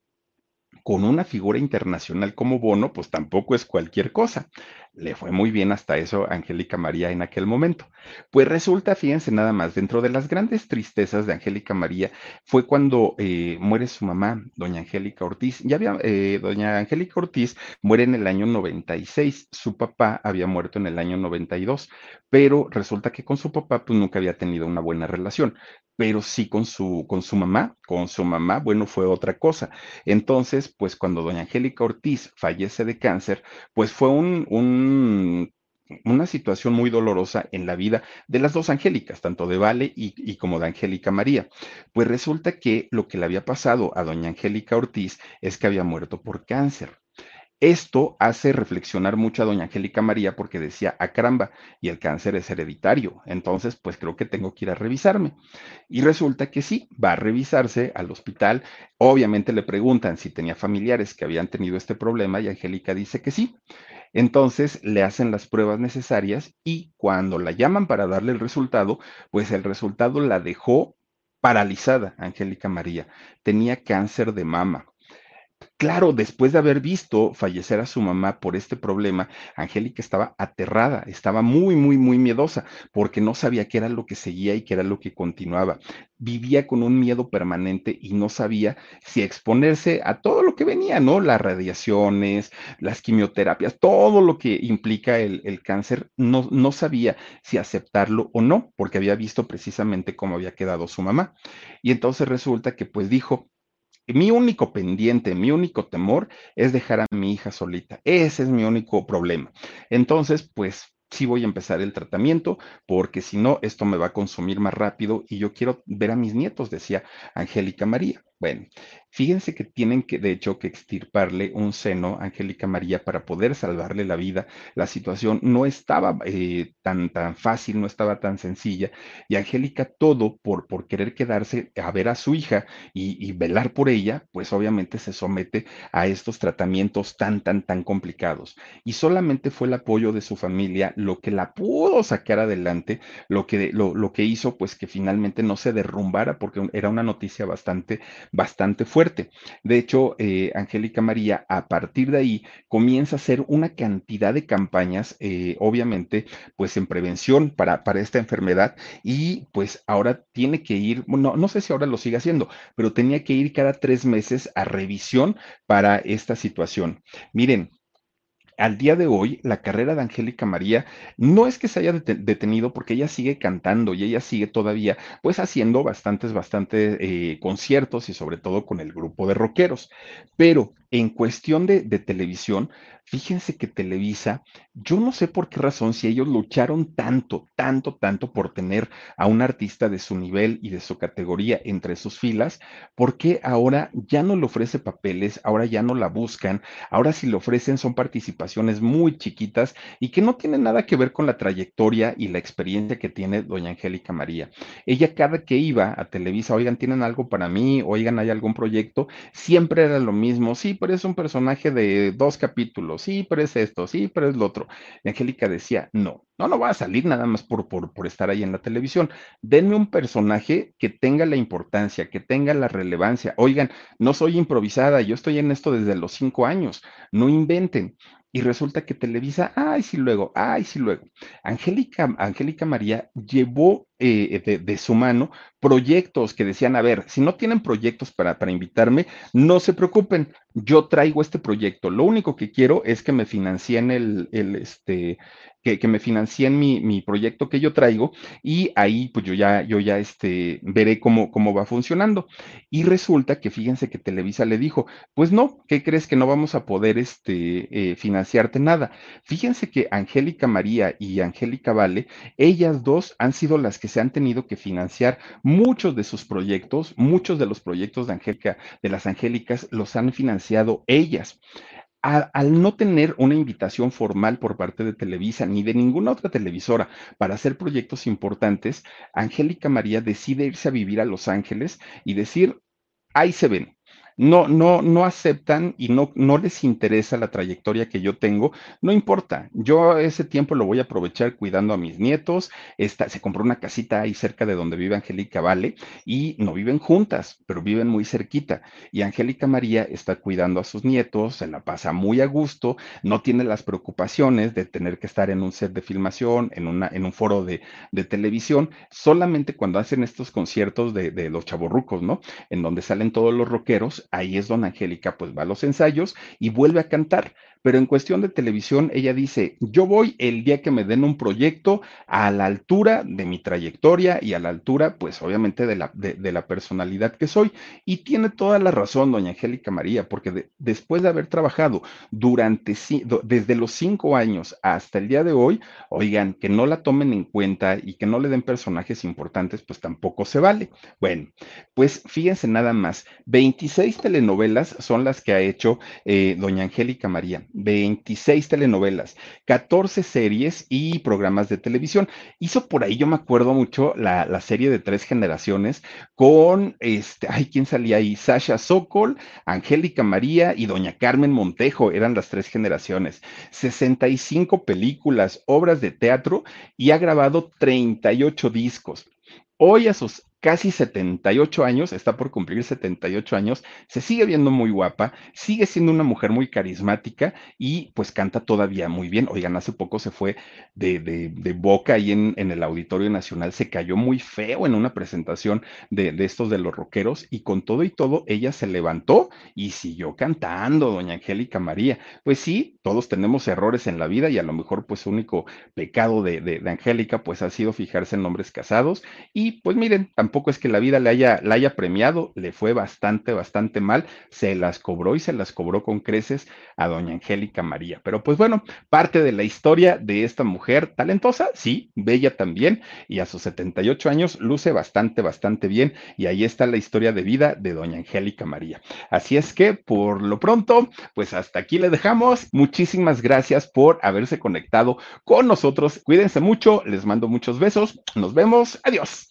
con una figura internacional como Bono, pues tampoco es cualquier cosa. Le fue muy bien hasta eso a Angélica María en aquel momento. Pues resulta, fíjense nada más, dentro de las grandes tristezas de Angélica María fue cuando eh, muere su mamá, doña Angélica Ortiz. Ya había, eh, doña Angélica Ortiz muere en el año 96, su papá había muerto en el año 92, pero resulta que con su papá pues nunca había tenido una buena relación pero sí con su, con su mamá, con su mamá, bueno, fue otra cosa. Entonces, pues cuando doña Angélica Ortiz fallece de cáncer, pues fue un, un una situación muy dolorosa en la vida de las dos Angélicas, tanto de Vale y, como de Angélica María. Pues resulta que lo que le había pasado a doña Angélica Ortiz es que había muerto por cáncer. Esto hace reflexionar mucho a doña Angélica María porque decía, ah, caramba, y el cáncer es hereditario, entonces pues creo que tengo que ir a revisarme. Y resulta que sí, va a revisarse al hospital, obviamente le preguntan si tenía familiares que habían tenido este problema y Angélica dice que sí. Entonces le hacen las pruebas necesarias y cuando la llaman para darle el resultado, pues el resultado la dejó paralizada, Angélica María. Tenía cáncer de mama. Claro, después de haber visto fallecer a su mamá por este problema, Angélica estaba aterrada, estaba muy, muy, muy miedosa, porque no sabía qué era lo que seguía y qué era lo que continuaba. Vivía con un miedo permanente y no sabía si exponerse a todo lo que venía, ¿no? Las radiaciones, las quimioterapias, todo lo que implica el, el cáncer, no, no sabía si aceptarlo o no, porque había visto precisamente cómo había quedado su mamá. Y entonces resulta que pues dijo, mi único pendiente, mi único temor es dejar a mi hija solita. Ese es mi único problema. Entonces, pues sí voy a empezar el tratamiento, porque si no, esto me va a consumir más rápido y yo quiero ver a mis nietos, decía Angélica María. Bueno, fíjense que tienen que, de hecho, que extirparle un seno a Angélica María para poder salvarle la vida. La situación no estaba eh, tan, tan fácil, no estaba tan sencilla. Y Angélica, todo por, por querer quedarse a ver a su hija y, y velar por ella, pues obviamente se somete a estos tratamientos tan, tan, tan complicados. Y solamente fue el apoyo de su familia lo que la pudo sacar adelante, lo que, lo, lo que hizo, pues que finalmente no se derrumbara, porque era una noticia bastante bastante fuerte. De hecho, eh, Angélica María, a partir de ahí, comienza a hacer una cantidad de campañas, eh, obviamente, pues en prevención para, para esta enfermedad y pues ahora tiene que ir, no, no sé si ahora lo sigue haciendo, pero tenía que ir cada tres meses a revisión para esta situación. Miren, al día de hoy, la carrera de Angélica María no es que se haya detenido porque ella sigue cantando y ella sigue todavía pues haciendo bastantes, bastantes eh, conciertos y sobre todo con el grupo de rockeros. Pero en cuestión de, de televisión, Fíjense que Televisa, yo no sé por qué razón, si ellos lucharon tanto, tanto, tanto por tener a un artista de su nivel y de su categoría entre sus filas, ¿por qué ahora ya no le ofrece papeles, ahora ya no la buscan, ahora si le ofrecen son participaciones muy chiquitas y que no tienen nada que ver con la trayectoria y la experiencia que tiene doña Angélica María? Ella cada que iba a Televisa, oigan, ¿tienen algo para mí? Oigan, ¿hay algún proyecto? Siempre era lo mismo, sí, pero es un personaje de dos capítulos sí, pero es esto, sí, pero es lo otro. Y Angélica decía, no, no, no va a salir nada más por, por, por estar ahí en la televisión. Denme un personaje que tenga la importancia, que tenga la relevancia. Oigan, no soy improvisada, yo estoy en esto desde los cinco años, no inventen. Y resulta que Televisa, ay, sí luego, ay, sí luego. Angélica, Angélica María llevó eh, de, de, su mano proyectos que decían, a ver, si no tienen proyectos para, para invitarme, no se preocupen, yo traigo este proyecto. Lo único que quiero es que me financien el, el, este, que, que me financien mi, mi, proyecto que yo traigo y ahí pues yo ya, yo ya este, veré cómo, cómo va funcionando. Y resulta que fíjense que Televisa le dijo, pues no, ¿qué crees que no vamos a poder este, eh, financiarte nada? Fíjense que Angélica María y Angélica Vale, ellas dos han sido las que se han tenido que financiar muchos de sus proyectos, muchos de los proyectos de Angélica, de las Angélicas, los han financiado ellas. Al no tener una invitación formal por parte de Televisa ni de ninguna otra televisora para hacer proyectos importantes, Angélica María decide irse a vivir a Los Ángeles y decir, ahí se ven, no, no, no aceptan y no, no les interesa la trayectoria que yo tengo, no importa, yo ese tiempo lo voy a aprovechar cuidando a mis nietos, Esta, se compró una casita ahí cerca de donde vive Angélica Vale y no viven juntas, pero viven muy cerquita y Angélica María está cuidando a sus nietos, se la pasa muy a gusto, no tiene las preocupaciones de tener que estar en un set de filmación, en, una, en un foro de, de televisión, solamente cuando hacen estos conciertos de, de los chavorrucos, ¿no? En donde salen todos los rockeros, ahí es donde Angélica pues va a los ensayos y vuelve a cantar. Pero en cuestión de televisión, ella dice, yo voy el día que me den un proyecto a la altura de mi trayectoria y a la altura, pues obviamente, de la, de, la personalidad que soy. Y tiene toda la razón, doña Angélica María, porque de, después de haber trabajado durante, desde los cinco años hasta el día de hoy, oigan, que no la tomen en cuenta y que no le den personajes importantes, pues tampoco se vale. Bueno, pues fíjense nada más, 26 26 telenovelas son las que ha hecho eh, doña Angélica María. 26 telenovelas, 14 series y programas de televisión. Hizo por ahí, yo me acuerdo mucho, la, la serie de tres generaciones con, este, ay, ¿quién salía ahí? Sasha Sokol, Angélica María y doña Carmen Montejo, eran las tres generaciones. 65 películas, obras de teatro y ha grabado 38 discos. Hoy a sus casi 78 años, está por cumplir 78 años, se sigue viendo muy guapa, sigue siendo una mujer muy carismática y pues canta todavía muy bien. Oigan, hace poco se fue de, boca ahí en, el Auditorio Nacional, se cayó muy feo en una presentación de, de estos de los rockeros y con todo y todo ella se levantó y siguió cantando, doña Angélica María. Pues sí, todos tenemos errores en la vida y a lo mejor pues único pecado de, de, de Angélica pues ha sido fijarse en hombres casados y pues miren, tampoco tampoco es que la vida le haya, la haya premiado, le fue bastante, bastante mal, se las cobró y se las cobró con creces a doña Angélica María. Pero pues bueno, parte de la historia de esta mujer talentosa, sí, bella también, y a sus 78 años luce bastante, bastante bien, y ahí está la historia de vida de doña Angélica María. Así es que por lo pronto, pues hasta aquí le dejamos. Muchísimas gracias por haberse conectado con nosotros. Cuídense mucho, les mando muchos besos, nos vemos, adiós.